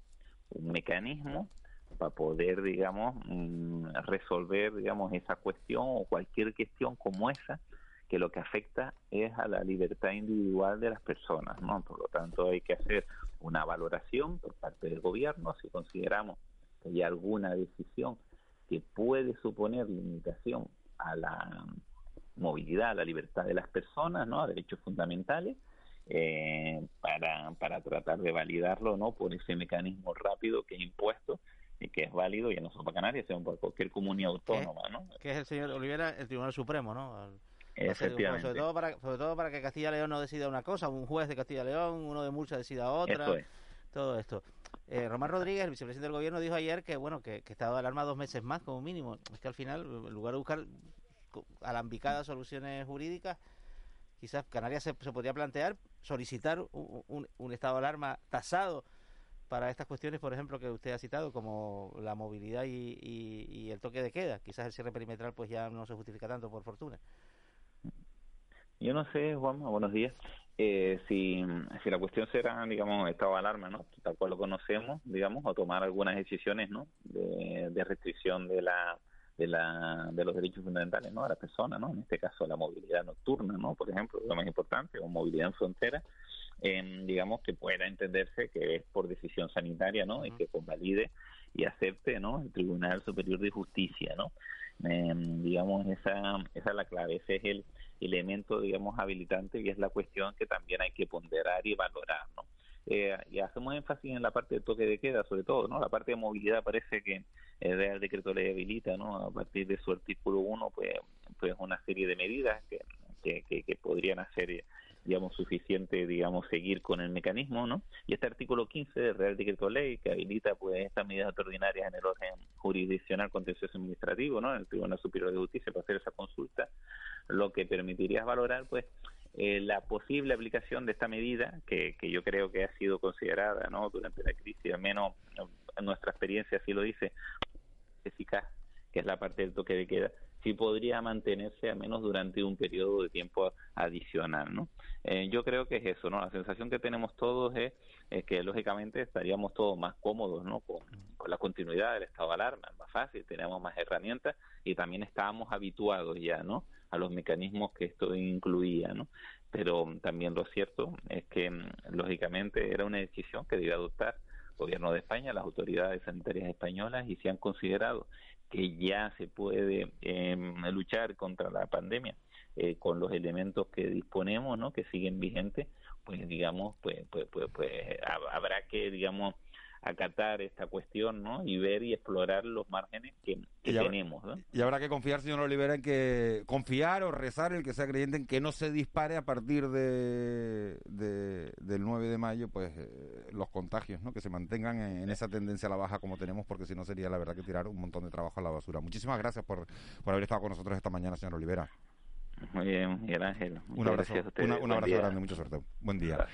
un mecanismo para poder, digamos, mm, resolver, digamos, esa cuestión o cualquier cuestión como esa que lo que afecta es a la libertad individual de las personas, ¿no? Por lo tanto, hay que hacer una valoración por parte del gobierno si consideramos que hay alguna decisión que puede suponer limitación a la movilidad, a la libertad de las personas, ¿no? A derechos fundamentales, eh, para, para tratar de validarlo, ¿no? Por ese mecanismo rápido que es impuesto y que es válido, ya no solo para Canarias, sino para cualquier comunidad autónoma, ¿no? Que es el señor Olivera, el Tribunal Supremo, ¿no? Efectivamente. Sobre todo, para, sobre todo para que Castilla y León no decida una cosa, un juez de Castilla y León, uno de Murcia decida otra. Es. Todo esto. Eh, Román Rodríguez, el vicepresidente del gobierno, dijo ayer que bueno que, que de alarma dos meses más como mínimo. Es que al final, en lugar de buscar alambicadas soluciones jurídicas, quizás Canarias se, podría plantear solicitar un estado de alarma tasado para estas cuestiones, por ejemplo, que usted ha citado, como la movilidad y, y- y el toque de queda. Quizás el cierre perimetral pues ya no se justifica tanto, por fortuna. Yo no sé, Juanma, buenos días, eh, si, si la cuestión será, digamos, estado de alarma, ¿no? Tal cual lo conocemos, digamos, o tomar algunas decisiones, ¿no? De, de restricción de la de la de los derechos fundamentales, ¿no? A las personas, ¿no? En este caso, la movilidad nocturna, ¿no? Por ejemplo, lo más importante, o movilidad en frontera, digamos, que pueda entenderse que es por decisión sanitaria, ¿no? Y que convalide y acepte, ¿no? El Tribunal Superior de Justicia, ¿no? Eh, digamos, esa, esa es la clave, ese es el elemento, digamos, habilitante y es la cuestión que también hay que ponderar y valorar, ¿no? Eh, y hacemos énfasis en la parte de toque de queda, sobre todo, ¿no? La parte de movilidad parece que el Real Decreto Ley habilita, ¿no? A partir de su artículo 1, pues, pues una serie de medidas que, que podrían hacer, digamos, suficiente, digamos, seguir con el mecanismo, ¿no? Y este artículo 15 del Real Decreto Ley que habilita, pues, estas medidas extraordinarias en el orden jurisdiccional contencioso administrativo, ¿no? En el Tribunal Superior de Justicia para hacer esa consulta, lo que permitiría valorar, pues, eh, la posible aplicación de esta medida, que, que yo creo que ha sido considerada, ¿no? Durante la crisis, al menos nuestra experiencia así lo dice, eficaz, que es la parte del toque de queda, sí podría mantenerse al menos durante un periodo de tiempo adicional, ¿no? Eh, yo creo que es eso, ¿no? La sensación que tenemos todos es, que lógicamente estaríamos todos más cómodos, ¿no? Con, la continuidad del estado de alarma, más fácil, tenemos más herramientas y también estábamos habituados ya, ¿no? A los mecanismos que esto incluía, ¿no? Pero también lo cierto es que lógicamente era una decisión que debía adoptar gobierno de España, las autoridades sanitarias españolas y se han considerado que ya se puede eh, luchar contra la pandemia eh, con los elementos que disponemos, ¿no? Que siguen vigentes, pues digamos, pues, pues, pues, pues hab- habrá que, digamos, acatar esta cuestión, ¿no? Y ver y explorar los márgenes que, que Y habrá- tenemos, ¿no? Y habrá que confiar, señor Olivera, en que confiar o rezar el que sea creyente en que no se dispare a partir de, de- del 9 de mayo, pues eh, los contagios, ¿no? Que se mantengan en, en esa tendencia a la baja como tenemos, porque si no sería la verdad que tirar un montón de trabajo a la basura. Muchísimas gracias por, por haber estado con nosotros esta mañana, señor Olivera. Muy bien, Miguel Ángel. Un abrazo, gracias a ustedes. una- un abrazo grande, mucha suerte. Buen día.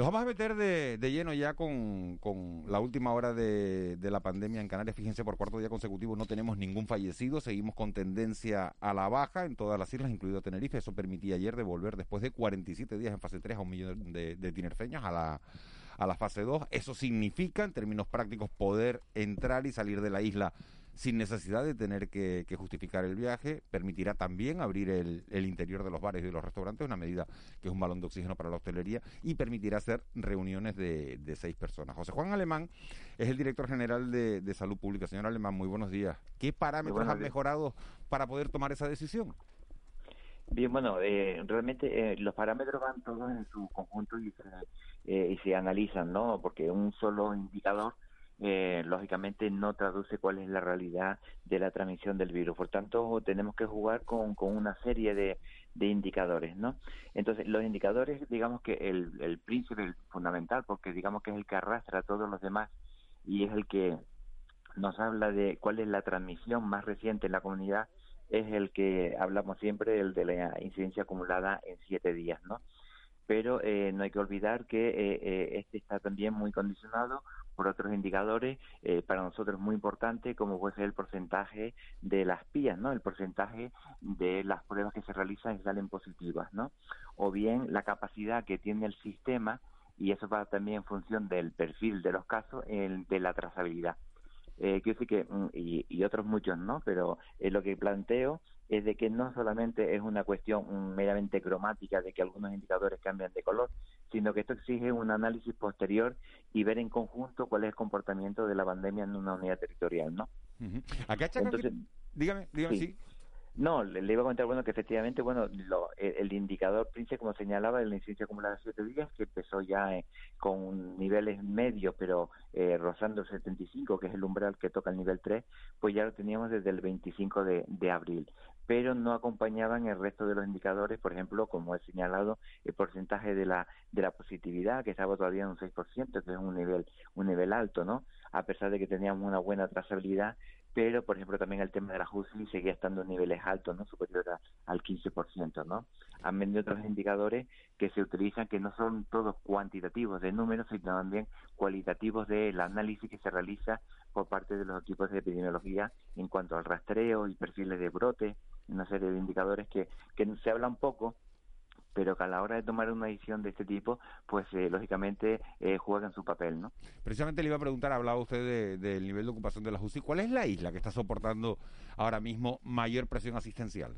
Nos vamos a meter de, lleno ya con, con la última hora de, de la pandemia en Canarias. Fíjense, por cuarto día consecutivo no tenemos ningún fallecido. Seguimos con tendencia a la baja en todas las islas, incluido Tenerife. Eso permitía ayer devolver, después de 47 días en fase 3, a un millón de, de tinerfeños a la, a la fase 2. Eso significa, en términos prácticos, poder entrar y salir de la isla sin necesidad de tener que, que justificar el viaje. Permitirá también abrir el, el interior de los bares y de los restaurantes, una medida que es un balón de oxígeno para la hostelería, y permitirá hacer reuniones de, de seis personas. José Juan Alemán es el director general de, de Salud Pública. Señor Alemán, muy buenos días. ¿Qué parámetros han mejorado para poder tomar esa decisión? Bien, bueno, eh, realmente eh, los parámetros van todos en su conjunto y se, eh, y se analizan, ¿no? Porque un solo indicador, eh, lógicamente, no traduce cuál es la realidad de la transmisión del virus. Por tanto, tenemos que jugar con, con una serie de, de indicadores, ¿no? Entonces, los indicadores, digamos que el, el príncipe, el fundamental, porque digamos que es el que arrastra a todos los demás y es el que nos habla de cuál es la transmisión más reciente en la comunidad, es el que hablamos siempre, el de la incidencia acumulada en siete días, ¿no? Pero eh, no hay que olvidar que eh, eh, este está también muy condicionado por otros indicadores, eh, para nosotros muy importante, como puede ser el porcentaje de las PIAs, ¿no? El porcentaje de las pruebas que se realizan y salen positivas, ¿no? O bien la capacidad que tiene el sistema, y eso va también en función del perfil de los casos, el, de la trazabilidad. Eh, quiero decir que, mm, y, y otros muchos no, pero eh, lo que planteo es de que no solamente es una cuestión mm, meramente cromática de que algunos indicadores cambian de color, sino que esto exige un análisis posterior y ver en conjunto cuál es el comportamiento de la pandemia en una unidad territorial, ¿no? Ujú. ¿A qué achacan que- Entonces, Dígame, dígame, sí. No, le, le iba a comentar, bueno, que efectivamente, bueno, lo- el, el indicador príncipe, como señalaba, de la incidencia acumulada de siete días, que empezó ya eh, con niveles medios, pero eh, rozando el 75, que es el umbral que toca el nivel 3, pues ya lo teníamos desde el 25 de, de abril. Pero no acompañaban el resto de los indicadores, por ejemplo, como he señalado, el porcentaje de la, de la positividad, que estaba todavía en un 6%, que es un nivel, un nivel alto, ¿no? A pesar de que teníamos una buena trazabilidad, pero por ejemplo también el tema de la UCI seguía estando en niveles altos, ¿no? superior a- al 15%, ¿no? Amén de otros indicadores que se utilizan que no son todos cuantitativos de números, sino también cualitativos del análisis que se realiza por parte de los equipos de epidemiología en cuanto al rastreo y perfiles de brote, una serie de indicadores que, que se hablan poco, pero que a la hora de tomar una decisión de este tipo, pues eh, lógicamente eh, juegan su papel, ¿no? Precisamente le iba a preguntar, hablaba usted de- del nivel de ocupación de la UCI. ¿Cuál es la isla que está soportando ahora mismo mayor presión asistencial?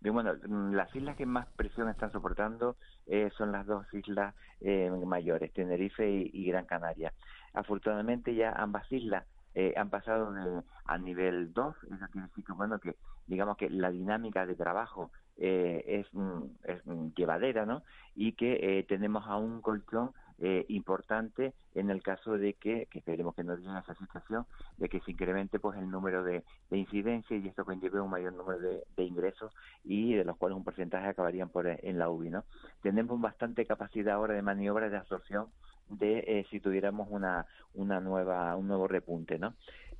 Bien, bueno, mm, las islas que más presión están soportando eh, son las dos islas eh, mayores, Tenerife y, y Gran Canaria. Afortunadamente ya ambas islas eh, han pasado de- a nivel 2, eso quiere decir que, bueno, que digamos que la dinámica de trabajo eh, es, mm, es mm, llevadera, ¿no? Y que eh, tenemos a un colchón eh, importante en el caso de que, que esperemos que no llegue a esa situación, de que se incremente pues el número de, de incidencias y esto conlleve un mayor número de, de ingresos y de los cuales un porcentaje acabarían por eh, en la UBI, ¿no? Tenemos bastante capacidad ahora de maniobra de absorción de eh, si tuviéramos una una nueva un nuevo repunte, ¿no?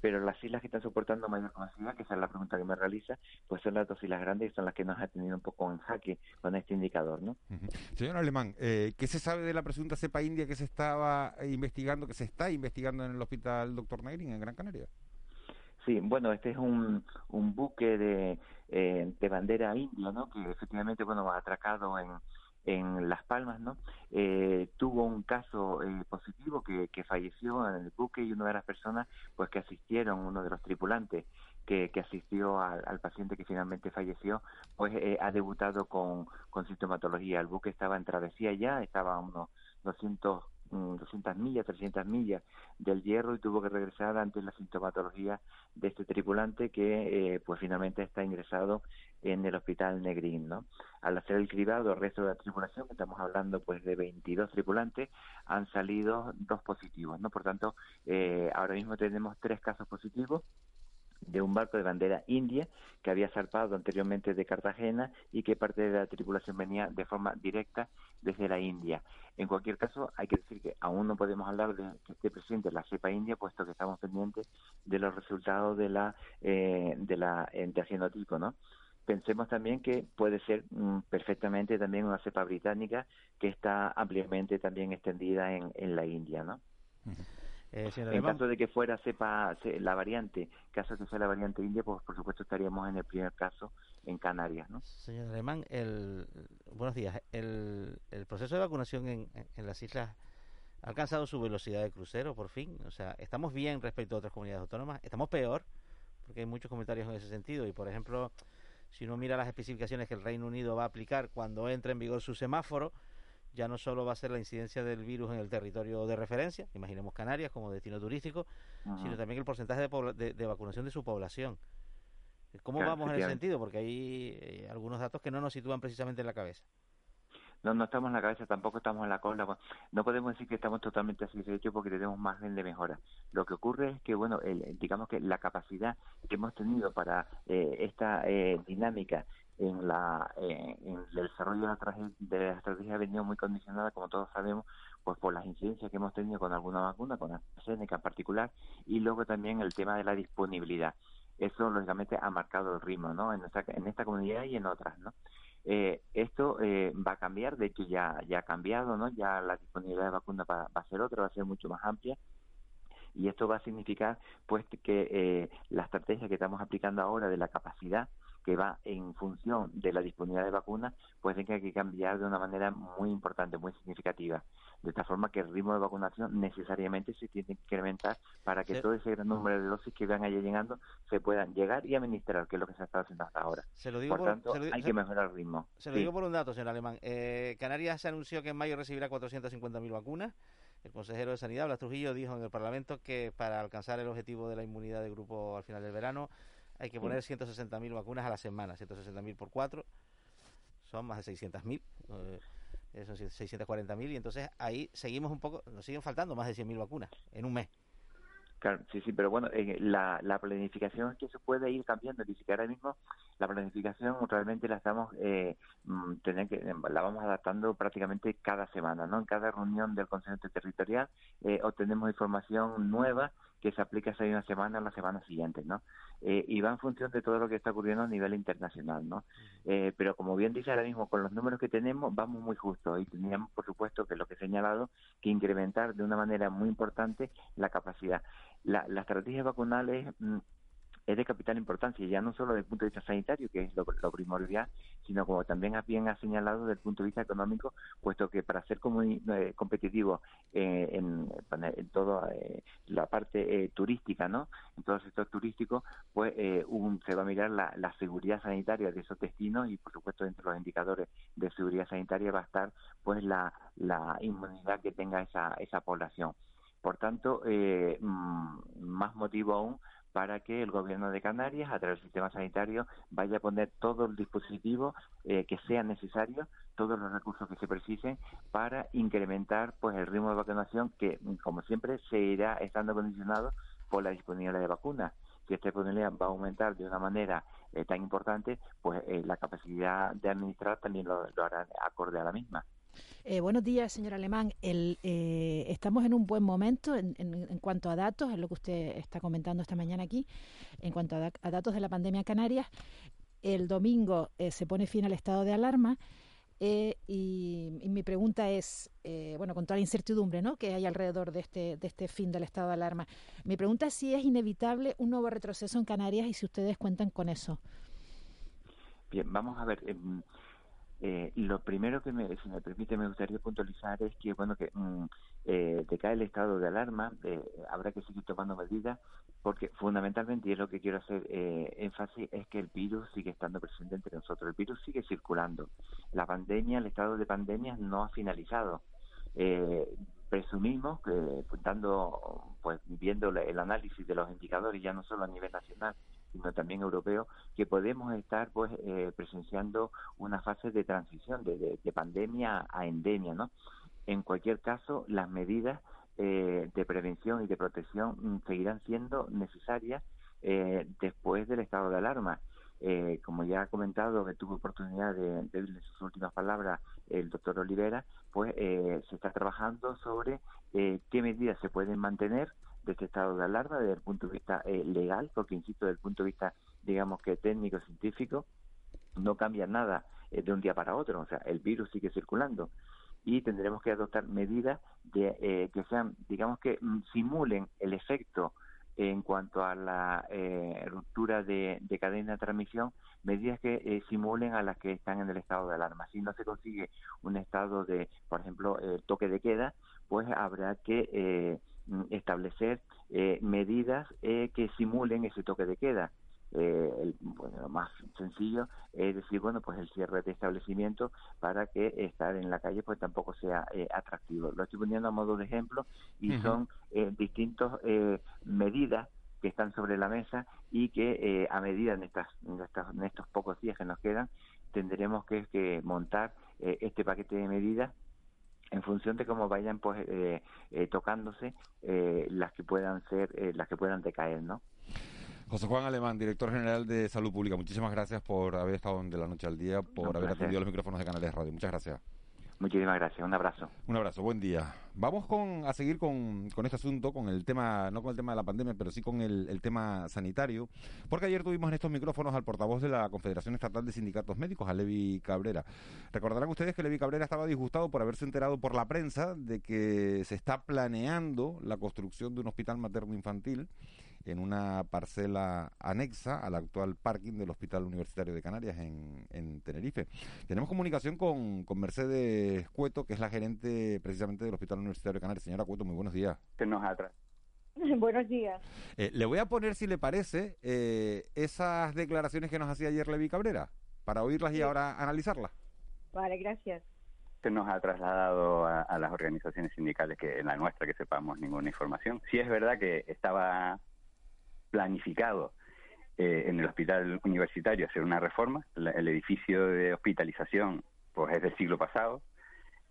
Pero las islas que están soportando mayor capacidad, que esa es la pregunta que me realiza, pues son las dos islas grandes y son las que nos ha tenido un poco en jaque con este indicador, ¿no? Señor Alemán, eh, ¿qué se sabe de la presunta cepa india que se estaba investigando, que se está investigando en el hospital Dr. Negrin en Gran Canaria? Sí, bueno, este es un, un buque de, eh, de bandera india, ¿no? Que efectivamente, bueno, atracado en, en Las Palmas, ¿no? Eh, tuvo un caso eh, positivo que, que falleció en el buque y una de las personas, pues, que asistieron, uno de los tripulantes que, que asistió al, paciente que finalmente falleció, pues, eh, ha debutado con, con sintomatología. El buque estaba en travesía ya, estaba a unos 200 200 mm, millas, 300 millas del hierro y tuvo que regresar ante la sintomatología de este tripulante que eh, pues finalmente está ingresado en el hospital Negrín, ¿no? Al hacer el cribado el resto de la tripulación, estamos hablando pues de 22 tripulantes, han salido dos positivos, ¿no? Por tanto, eh, ahora mismo tenemos tres casos positivos de un barco de bandera india que había zarpado anteriormente de Cartagena y que parte de la tripulación venía de forma directa desde la India. En cualquier caso, hay que decir que aún no podemos hablar de que esté presente la cepa india, puesto que estamos pendientes de los resultados de la eh, de la tipo, ¿no? Pensemos también que puede ser mm, perfectamente también una cepa británica que está ampliamente también extendida en, en la India, ¿no? Eh, en caso de que fuera sepa la variante, caso que sea la variante india, pues por supuesto estaríamos en el primer caso en Canarias, ¿no? Señor Alemán, el, buenos días. El, el proceso de vacunación en, en las islas ha alcanzado su velocidad de crucero, por fin. O sea, estamos bien respecto a otras comunidades autónomas, estamos peor, porque hay muchos comentarios en ese sentido. Y, por ejemplo, si uno mira las especificaciones que el Reino Unido va a aplicar cuando entre en vigor su semáforo, ya no solo va a ser la incidencia del virus en el territorio de referencia, imaginemos Canarias como destino turístico, sino también el porcentaje de, vacunación de su población. ¿Cómo vamos en ese sentido? Porque hay eh, algunos datos que no nos sitúan precisamente en la cabeza. No, no estamos en la cabeza, tampoco estamos en la cola. No podemos decir que estamos totalmente satisfechos porque tenemos margen de mejora. Lo que ocurre es que, bueno, digamos que la capacidad que hemos tenido para eh, esta eh, dinámica en, la, eh, en el desarrollo de la, de la estrategia ha venido muy condicionada, como todos sabemos, pues por las incidencias que hemos tenido con alguna vacuna, con AstraZeneca en particular, y luego también el tema de la disponibilidad. Eso, lógicamente, ha marcado el ritmo, ¿no? En en esta comunidad y en otras, ¿no? Eh, esto eh, va a cambiar, de hecho ya, ya ha cambiado, ¿no? Ya la disponibilidad de vacuna va, va a ser otra, va a ser mucho más amplia y esto va a significar pues que eh, la estrategia que estamos aplicando ahora de la capacidad que va en función de la disponibilidad de vacunas, pues tenga que cambiar de una manera muy importante, muy significativa. De esta forma que el ritmo de vacunación necesariamente se tiene que incrementar para que todo ese gran número de dosis que van allá llegando se puedan llegar y administrar, que es lo que se está haciendo hasta ahora. Se lo digo por, tanto, hay que mejorar el ritmo. Se lo digo por un dato, señor Alemán. Eh, Canarias se anunció que en mayo recibirá 450.000 vacunas. El consejero de Sanidad, Blas Trujillo, dijo en el Parlamento que para alcanzar el objetivo de la inmunidad de grupo al final del verano hay que poner 160.000 vacunas a la semana, 160.000 por 4, son más de 600.000, eh, son 640.000 y entonces ahí seguimos un poco, nos siguen faltando más de 100.000 vacunas en un mes. Claro, sí, sí, pero bueno, eh, la, la planificación es que se puede ir cambiando, dice que ahora mismo la planificación realmente la estamos, eh, mm, que, la vamos adaptando prácticamente cada semana, ¿no? En cada reunión del Consejo Territorial eh, obtenemos información nueva que se aplica hace una semana o la semana siguiente, ¿no? Eh, y va en función de todo lo que está ocurriendo a nivel internacional, ¿no? Eh, pero como bien dice ahora mismo, con los números que tenemos vamos muy justos y teníamos, por supuesto, que lo que he señalado, que incrementar de una manera muy importante la capacidad. La, la estrategia vacunal es mm, es de capital importancia, ya no solo desde el punto de vista sanitario, que es lo, primordial, sino como también bien ha señalado desde el punto de vista económico, puesto que para ser eh, competitivo eh, en, toda eh, la parte turística, ¿no? En todo el sector turístico, pues un, se va a mirar la, la, seguridad sanitaria de esos destinos y, por supuesto, entre los indicadores de seguridad sanitaria va a estar, pues, la, la inmunidad que tenga esa, esa población. Por tanto, mm, más motivo aún para que el gobierno de Canarias, a través del sistema sanitario, vaya a poner todo el dispositivo eh, que sea necesario, todos los recursos que se precisen para incrementar pues el ritmo de vacunación que, como siempre, se irá estando condicionado por la disponibilidad de vacunas. Si esta disponibilidad va a aumentar de una manera eh, tan importante, pues eh, la capacidad de administrar también lo, lo hará acorde a la misma. Eh, buenos días, señor Alemán. Eh, estamos en un buen momento en, cuanto a datos, es lo que usted está comentando esta mañana aquí, en cuanto a, datos de la pandemia en Canarias. El domingo eh, se pone fin al estado de alarma. y, mi pregunta es, bueno, con toda la incertidumbre ¿no? que hay alrededor de este, de este fin del estado de alarma, mi pregunta es si es inevitable un nuevo retroceso en Canarias y si ustedes cuentan con eso. Bien, vamos a ver. Em, eh, lo primero que, me, si me permite, me gustaría puntualizar es que, bueno, que mm, eh, decae el estado de alarma, eh, habrá que seguir tomando medidas, porque fundamentalmente, y es lo que quiero hacer eh, énfasis, es que el virus sigue estando presente entre nosotros, el virus sigue circulando. La pandemia, el estado de pandemia no ha finalizado. presumimos que dando pues viendo el análisis de los indicadores ya no solo a nivel nacional sino también europeo que podemos estar pues eh, presenciando una fase de transición de, de, pandemia a endemia no en cualquier caso las medidas eh, de prevención y de protección mm, seguirán siendo necesarias eh, después del estado de alarma. Eh, como ya ha comentado, que tuve oportunidad de, de sus últimas palabras el doctor Olivera, pues eh, se está trabajando sobre qué medidas se pueden mantener de este estado de alarma desde el punto de vista legal, porque insisto, desde el punto de vista, digamos que técnico, científico, no cambia nada de un día para otro, o sea, el virus sigue circulando y tendremos que adoptar medidas de, que sean, digamos que mm, simulen el efecto en cuanto a la eh, ruptura de, cadena de transmisión, medidas que eh, simulen a las que están en el estado de alarma. Si no se consigue un estado de, por ejemplo, eh, toque de queda, pues habrá que establecer medidas que simulen ese toque de queda. Eh, el, bueno, lo más sencillo es decir, bueno, pues el cierre de establecimiento para que estar en la calle pues tampoco sea eh, atractivo. Lo estoy poniendo a modo de ejemplo y son eh, distintas eh, medidas que están sobre la mesa y que a medida en, estas, en, estos pocos días que nos quedan tendremos que, que montar este paquete de medidas en función de cómo vayan pues tocándose las que puedan ser las que puedan decaer no José Juan Alemán, director general de Salud Pública, muchísimas gracias por haber estado de la noche al día, por haber atendido los micrófonos de Canales Radio. Muchas gracias. Muchísimas gracias, un abrazo. Un abrazo, buen día. Vamos con, a seguir con, este asunto, con el tema, no con el tema de la pandemia, pero sí con el, tema sanitario, porque ayer tuvimos en estos micrófonos al portavoz de la Confederación Estatal de Sindicatos Médicos, a Levi Cabrera. Recordarán ustedes que Levi Cabrera estaba disgustado por haberse enterado por la prensa de que se está planeando la construcción de un hospital materno-infantil en una parcela anexa al actual parking del Hospital Universitario de Canarias en, en Tenerife. Tenemos comunicación con, con, Mercedes Cueto, que es la gerente precisamente del Hospital Universitario de Canarias. Señora Cueto, muy buenos días. Que nos atrás. Buenos días. Eh, le voy a poner, si le parece, eh, esas declaraciones que nos hacía ayer Levi Cabrera, para oírlas y ahora analizarlas. Vale, gracias que nos ha trasladado a, a, las organizaciones sindicales que en la nuestra que sepamos ninguna información. Sí es verdad que estaba planificado eh, en el hospital universitario hacer una reforma. el edificio de hospitalización pues es del siglo pasado,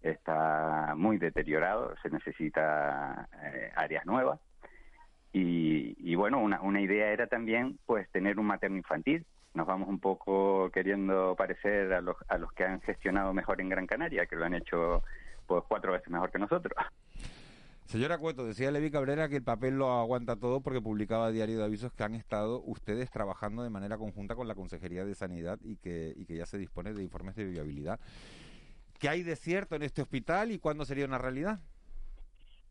está muy deteriorado, se necesita eh, áreas nuevas. Y, bueno, una, una idea era también pues tener un materno infantil. Nos vamos un poco queriendo parecer a los, a los que han gestionado mejor en Gran Canaria, que lo han hecho pues cuatro veces mejor que nosotros. Señora Cueto, decía Levi Cabrera que el papel lo aguanta todo porque publicaba Diario de Avisos que han estado ustedes trabajando de manera conjunta con la Consejería de Sanidad y que, y que ya se dispone de informes de viabilidad. ¿Qué hay de cierto en este hospital y cuándo sería una realidad?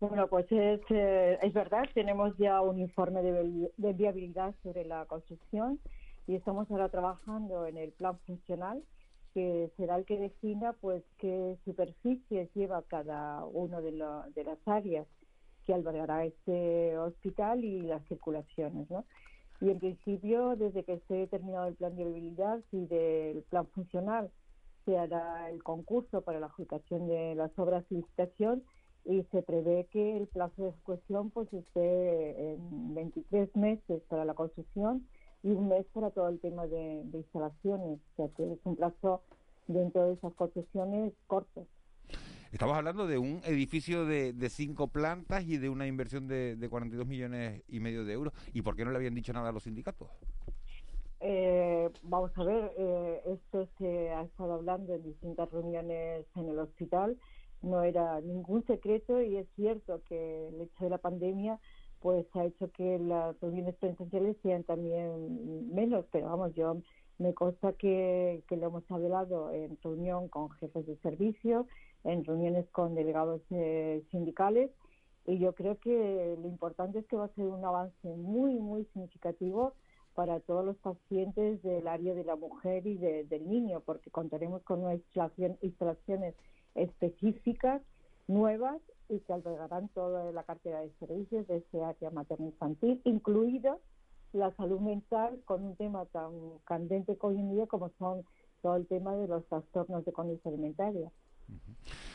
Bueno, pues es, eh, es verdad, tenemos ya un informe de, de viabilidad sobre la construcción y estamos ahora trabajando en el plan funcional que será el que defina pues qué superficies lleva cada uno de, de las áreas que albergará este hospital y las circulaciones, ¿no? Y en principio, desde que esté terminado el plan de viabilidad y del plan funcional, se hará el concurso para la adjudicación de las obras de licitación y se prevé que el plazo de ejecución pues esté en 23 meses para la construcción y un mes para todo el tema de, instalaciones, o sea que es un plazo dentro de esas concesiones cortas. Estamos hablando de un edificio de, de cinco plantas y de una inversión de, de 42 millones y medio de euros. ¿Y por qué no le habían dicho nada a los sindicatos? Eh, vamos a ver, eh, esto se ha estado hablando en distintas reuniones en el hospital. No era ningún secreto y es cierto que el hecho de la pandemia pues ha hecho que las reuniones presenciales sean también menos, pero vamos, yo me consta que, lo hemos hablado en reunión con jefes de servicio, en reuniones con delegados eh, sindicales y yo creo que lo importante es que va a ser un avance muy, muy significativo para todos los pacientes del área de la mujer y del niño, porque contaremos con unas instalaciones específicas, nuevas y que albergarán toda la cartera de servicios de ese área materno-infantil, incluido la salud mental con un tema tan candente hoy en día como son todo el tema de los trastornos de conducta alimentaria.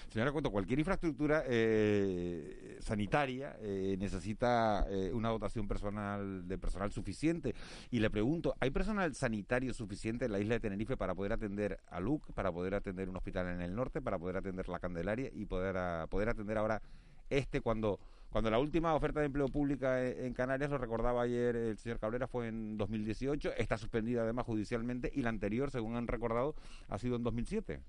Señora Cuento, cualquier infraestructura eh, sanitaria eh, necesita eh, una dotación personal de personal suficiente. Y le pregunto, ¿hay personal sanitario suficiente en la isla de Tenerife para poder atender a LUC, para poder atender un hospital en el norte, para poder atender la Candelaria y poder, a- poder atender ahora este cuando... Cuando la última oferta de empleo pública en en Canarias, lo recordaba ayer el señor Cabrera, fue en 2018, está suspendida además judicialmente y la anterior, según han recordado, ha sido en 2007.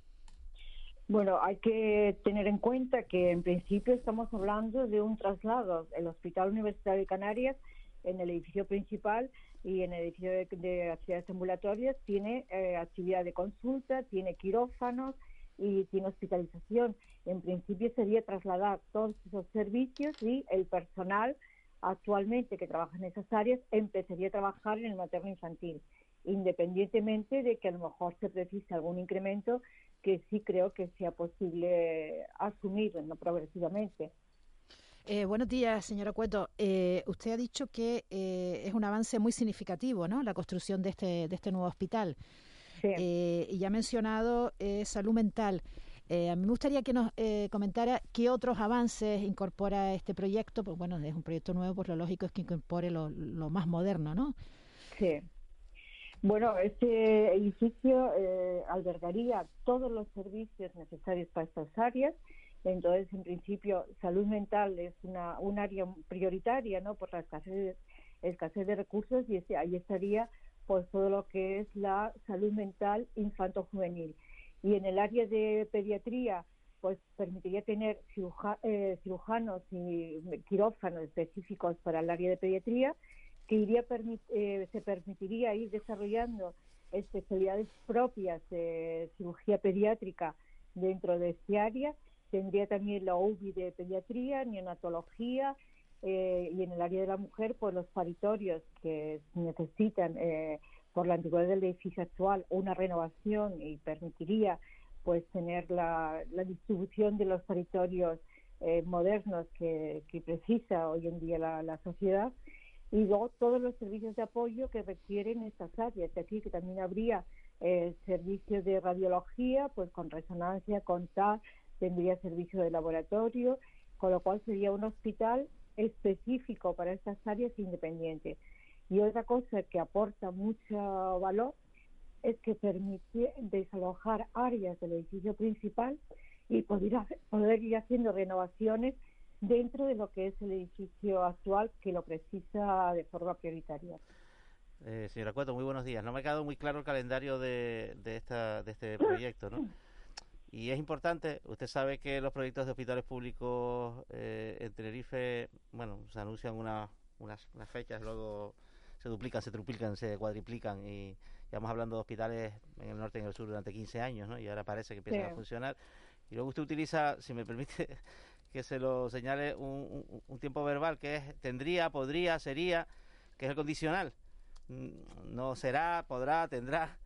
Bueno, hay que tener en cuenta que en principio estamos hablando de un traslado. El Hospital Universitario de Canarias, en el edificio principal y en el edificio de, de actividades ambulatorias, tiene eh, actividad de consulta, tiene quirófanos y tiene hospitalización. En principio sería trasladar todos esos servicios y el personal actualmente que trabaja en esas áreas empezaría a trabajar en el materno infantil, independientemente de que a lo mejor se precise algún incremento que sí creo que sea posible asumir no progresivamente. Eh, buenos días, señora Cueto. Eh, usted ha dicho que eh, es un avance muy significativo, ¿no? La construcción de este, de este nuevo hospital. Eh, y ya ha mencionado eh, salud mental. Eh, a mí me gustaría que nos eh, comentara qué otros avances incorpora este proyecto. Pues bueno, es un proyecto nuevo, pues lo lógico es que incorpore lo, lo más moderno, ¿no? Sí. Bueno, este edificio eh, albergaría todos los servicios necesarios para estas áreas. Entonces, en principio, salud mental es una, un área prioritaria, ¿no? Por la escasez, escasez de recursos y ese- ahí estaría pues todo lo que es la salud mental infanto-juvenil. Y en el área de pediatría, pues permitiría tener eh, cirujanos y quirófanos específicos para el área de pediatría, que iría permi- eh, se permitiría ir desarrollando especialidades propias de cirugía pediátrica dentro de este área. Tendría también la UBI de pediatría, neonatología eh, y en el área de la mujer, pues los paritorios que necesitan eh, por la antigüedad del edificio actual una renovación y permitiría pues tener la, distribución de los paritorios eh, modernos que, precisa hoy en día la sociedad y luego todos los servicios de apoyo que requieren estas áreas. De aquí que también habría eh, servicios de radiología, pues con resonancia, con TAC, tendría servicio de laboratorio, con lo cual sería un hospital específico para estas áreas independiente. Y otra cosa que aporta mucho valor es que permite desalojar áreas del edificio principal y poder, ir haciendo renovaciones dentro de lo que es el edificio actual que lo precisa de forma prioritaria. Eh, señora Cueto, muy buenos días. No me ha quedado muy claro el calendario de, de, esta, de este proyecto, ¿no? Y es importante, usted sabe que los proyectos de hospitales públicos eh, en Tenerife, bueno, se anuncian una- unas, unas fechas, luego se duplican, se triplican, se cuadriplican y llevamos hablando de hospitales en el norte y en el sur durante 15 años, ¿no? Y ahora parece que empiezan Sí. a funcionar. Y luego usted utiliza, si me permite que se lo señale, un, tiempo verbal que es tendría, podría, sería, que es el condicional. Mm, No será, podrá, tendrá.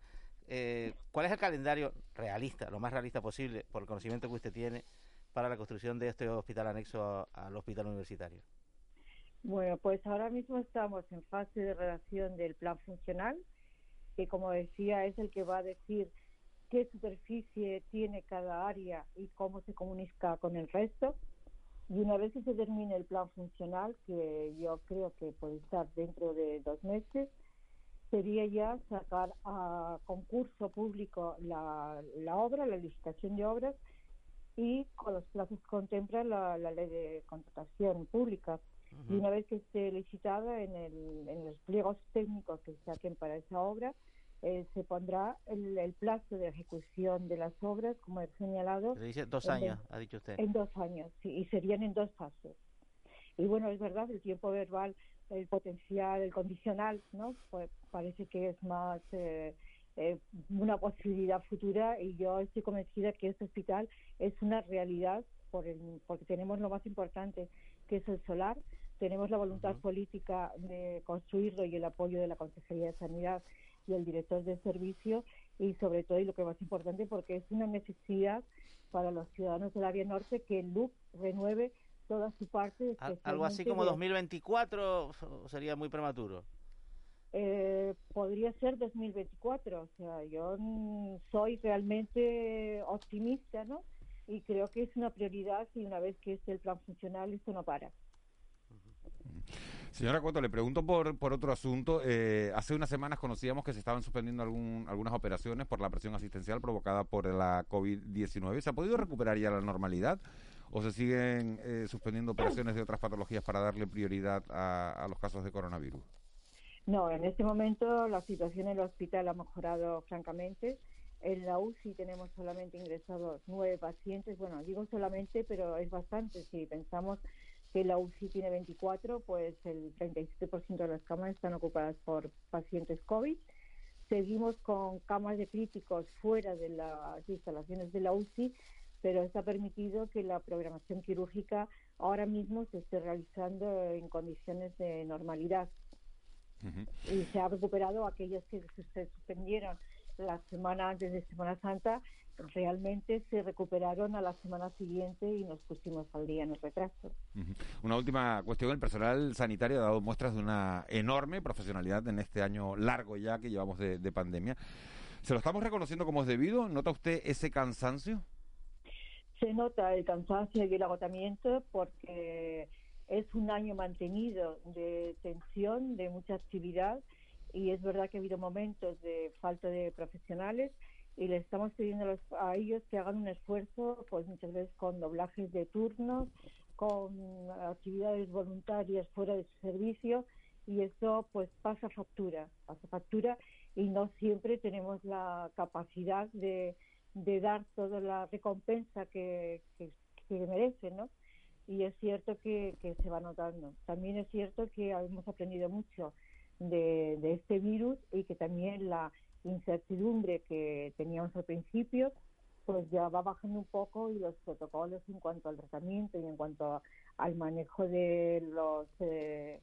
Eh, ¿Cuál es el calendario realista, lo más realista posible, por el conocimiento que usted tiene, para la construcción de este hospital anexo al hospital universitario? Bueno, pues ahora mismo estamos en fase de redacción del plan funcional, que como decía es el que va a decir qué superficie tiene cada área y cómo se comunica con el resto. Y una vez que se termine el plan funcional, que yo creo que puede estar dentro de dos meses, sería ya sacar a concurso público la, la obra, la licitación de obras y con los plazos que contempla la, la ley de contratación pública. Y una vez que esté licitada en, el, en los pliegos técnicos que se saquen para esa obra, eh, se pondrá el, el plazo de ejecución de las obras, como he señalado. Le dice dos años, ha dicho usted. En dos años, sí, y serían en dos fases. Y bueno, es verdad, el tiempo verbal, el potencial, el condicional, ¿no? Pues parece que es más eh, eh, una posibilidad futura y yo estoy convencida que este hospital es una realidad por el- porque tenemos lo más importante, que es el solar, tenemos la voluntad política de construirlo y el apoyo de la Consejería de Sanidad y el director del servicio y sobre todo y lo que más importante porque es una necesidad para los ciudadanos del área norte que el LUC renueve toda su parte. Al- algo así como de- 2024 o sería muy prematuro. Eh, podría ser 2024, o sea, yo soy realmente optimista, ¿no? y creo que es una prioridad y una vez que esté el plan funcional esto no para. Señora Cueto, le pregunto por, por otro asunto. Eh, hace unas semanas conocíamos que se estaban suspendiendo algún, algunas operaciones por la presión asistencial provocada por la COVID-19. ¿Se ha podido recuperar ya la normalidad o se siguen eh, suspendiendo operaciones de otras patologías para darle prioridad a, a los casos de coronavirus? No, en este momento la situación en el hospital ha mejorado francamente. En la UCI tenemos solamente ingresados nueve pacientes. Bueno, digo solamente, pero es bastante. Si pensamos que la UCI tiene 24, pues el 37% de las camas están ocupadas por pacientes COVID. Seguimos con camas de críticos fuera de las instalaciones de la UCI, pero está permitido que la programación quirúrgica ahora mismo se esté realizando en condiciones de normalidad. Y se ha recuperado aquellas que se suspendieron la semana antes de Semana Santa realmente se recuperaron a la semana siguiente y nos pusimos al día en el retraso. Una última cuestión, el personal sanitario ha dado muestras de una enorme profesionalidad en este año largo ya que llevamos de, de pandemia. ¿Se lo estamos reconociendo como es debido? ¿Nota usted ese cansancio? Se nota el cansancio y el agotamiento porque es un año mantenido de tensión, de mucha actividad y es verdad que ha habido momentos de falta de profesionales y les estamos pidiendo a ellos que hagan un esfuerzo, pues muchas veces con doblajes de turnos, con actividades voluntarias fuera de su servicio y eso pues pasa factura, pasa factura y no siempre tenemos la capacidad de, de dar toda la recompensa que, que, merecen, ¿no? Y es cierto que, que se va notando. También es cierto que hemos aprendido mucho de, de este virus y que también la incertidumbre que teníamos al principio, pues ya va bajando un poco y los protocolos en cuanto al tratamiento y en cuanto al manejo de los, eh,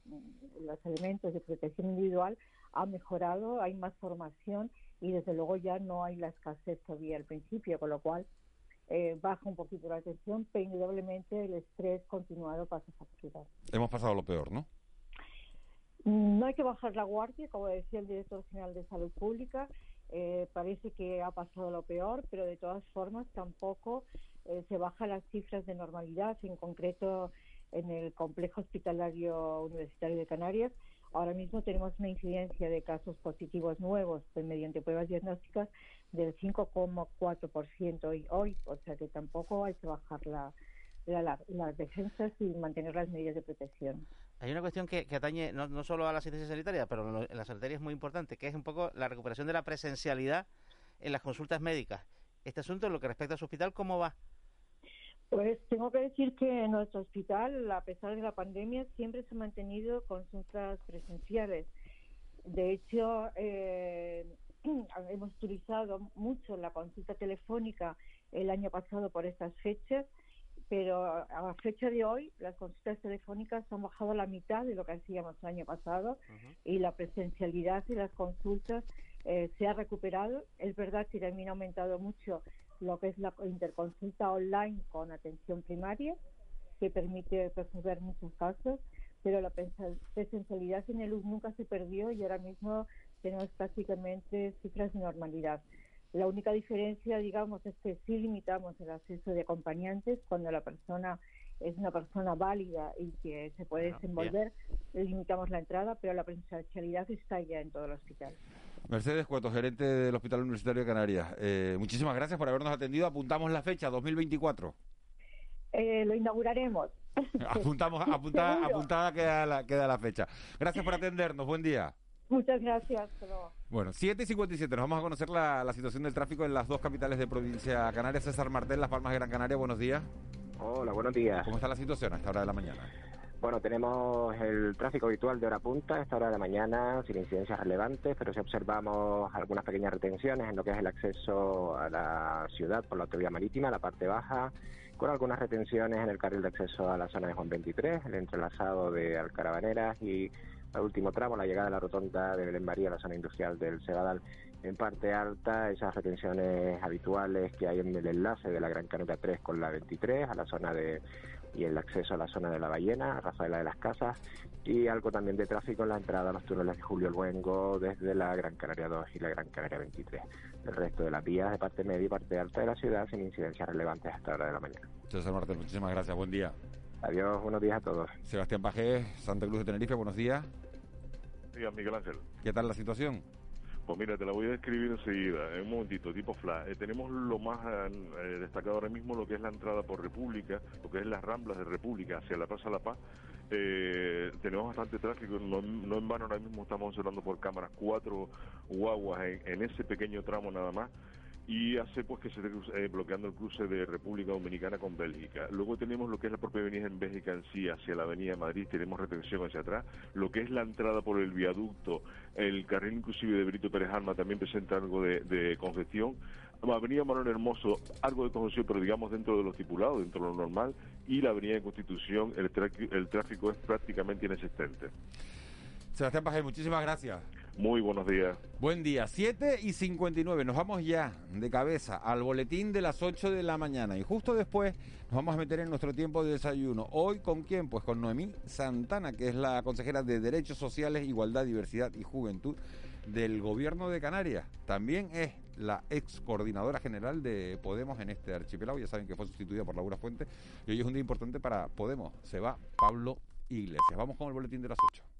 los elementos de protección individual ha mejorado, hay más formación y desde luego ya no hay la escasez que había al principio, con lo cual eh, baja un poquito la tensión, pero indudablemente el estrés continuado pasa factura. Hemos pasado lo peor, ¿no? No hay que bajar la guardia, como decía el director general de Salud Pública. Eh, parece que ha pasado lo peor, pero de todas formas tampoco eh, se bajan las cifras de normalidad, en concreto en el complejo hospitalario universitario de Canarias. Ahora mismo tenemos una incidencia de casos positivos nuevos pues, mediante pruebas diagnósticas del 5,4% hoy, hoy, o sea que tampoco hay que bajar la, la, las defensas y mantener las medidas de protección. Hay una cuestión que, atañe no, no, solo a la asistencia sanitaria, pero en la sanitaria es muy importante, que es un poco la recuperación de la presencialidad en las consultas médicas. Este asunto, en lo que respecta a su hospital, ¿cómo va? Pues tengo que decir que en nuestro hospital, a pesar de la pandemia, siempre se han mantenido consultas presenciales. De hecho, eh, hemos utilizado mucho la consulta telefónica el año pasado por estas fechas pero a fecha de hoy las consultas telefónicas han bajado a la mitad de lo que hacíamos el año pasado y la presencialidad de las consultas eh, se ha recuperado. Es verdad que también ha aumentado mucho lo que es la interconsulta online con atención primaria, que permite resolver muchos casos, pero la presencialidad en el nunca se perdió y ahora mismo tenemos prácticamente cifras de normalidad. La única diferencia, digamos, es que sí limitamos el acceso de acompañantes cuando la persona es una persona válida y que se puede desenvolver, limitamos la entrada, pero la presencialidad está ya en todo el hospital. Mercedes Cueto, gerente del Hospital Universitario de Canarias. Eh, muchísimas gracias por habernos atendido. Apuntamos la fecha, 2024. Eh, lo inauguraremos. Apuntamos, apuntada, apuntada queda, la, queda la fecha. Gracias por atendernos. Buen día. Muchas gracias. Bueno, 7 y 57. Nos vamos a conocer la, la, situación del tráfico en las dos capitales de provincia Canarias. César Martel, Las Palmas de Gran Canaria. Buenos días. Hola, buenos días. ¿Cómo está la situación a esta hora de la mañana? Bueno, tenemos el tráfico habitual de hora punta a esta hora de la mañana, sin incidencias relevantes, pero si observamos algunas pequeñas retenciones en lo que es el acceso a la ciudad por la autovía marítima, la parte baja, con algunas retenciones en el carril de acceso a la zona de Juan 23, el entrelazado de Alcarabaneras y el último tramo, la llegada a la rotonda de Belén María, la zona industrial del Cebadal. En parte alta, esas retenciones habituales que hay en el enlace de la Gran Canota 3 con la 23, a la zona de y el acceso a la zona de la Ballena, Rafaela de las Casas, y algo también de tráfico en la entrada a los túneles de Julio Luengo desde la Gran Canaria 2 y la Gran Canaria 23. El resto de las vías de parte media y parte alta de la ciudad sin incidencias relevantes hasta hora de la mañana. César Martel, muchísimas gracias, buen día. Adiós, buenos días a todos. Sebastián Pajés, Santa Cruz de Tenerife, buenos días. Días, Miguel Ángel. ¿Qué tal la situación? Pues mira, te la voy a describir enseguida, en un momentito, tipo flash. Eh, tenemos lo más eh, destacado ahora mismo, lo que es la entrada por República, lo que es las ramblas de República hacia la Plaza La Paz. Eh, tenemos bastante tráfico, no, no, en vano ahora mismo estamos observando por cámaras cuatro guaguas en, en ese pequeño tramo nada más y hace pues que se esté eh, bloqueando el cruce de República Dominicana con Bélgica. Luego tenemos lo que es la propia avenida en Bélgica en sí, hacia la avenida Madrid, tenemos retención hacia atrás. Lo que es la entrada por el viaducto, el carril inclusive de Brito Pérez Alma también presenta algo de, congestión. Avenida Manuel Hermoso, algo de congestión, pero digamos dentro de lo estipulado, dentro de lo normal. Y la avenida de Constitución, el, el tráfico es prácticamente inexistente. Sebastián Pajé, muchísimas gracias. Muy buenos días. Buen día, 7 y 59. Nos vamos ya de cabeza al boletín de las 8 de la mañana. Y justo después nos vamos a meter en nuestro tiempo de desayuno. Hoy con quién? Pues con Noemí Santana, que es la consejera de Derechos Sociales, Igualdad, Diversidad y Juventud del Gobierno de Canarias. También es la ex coordinadora general de Podemos en este archipiélago. Ya saben que fue sustituida por Laura Fuente. Y hoy es un día importante para Podemos. Se va Pablo Iglesias. Vamos con el boletín de las 8.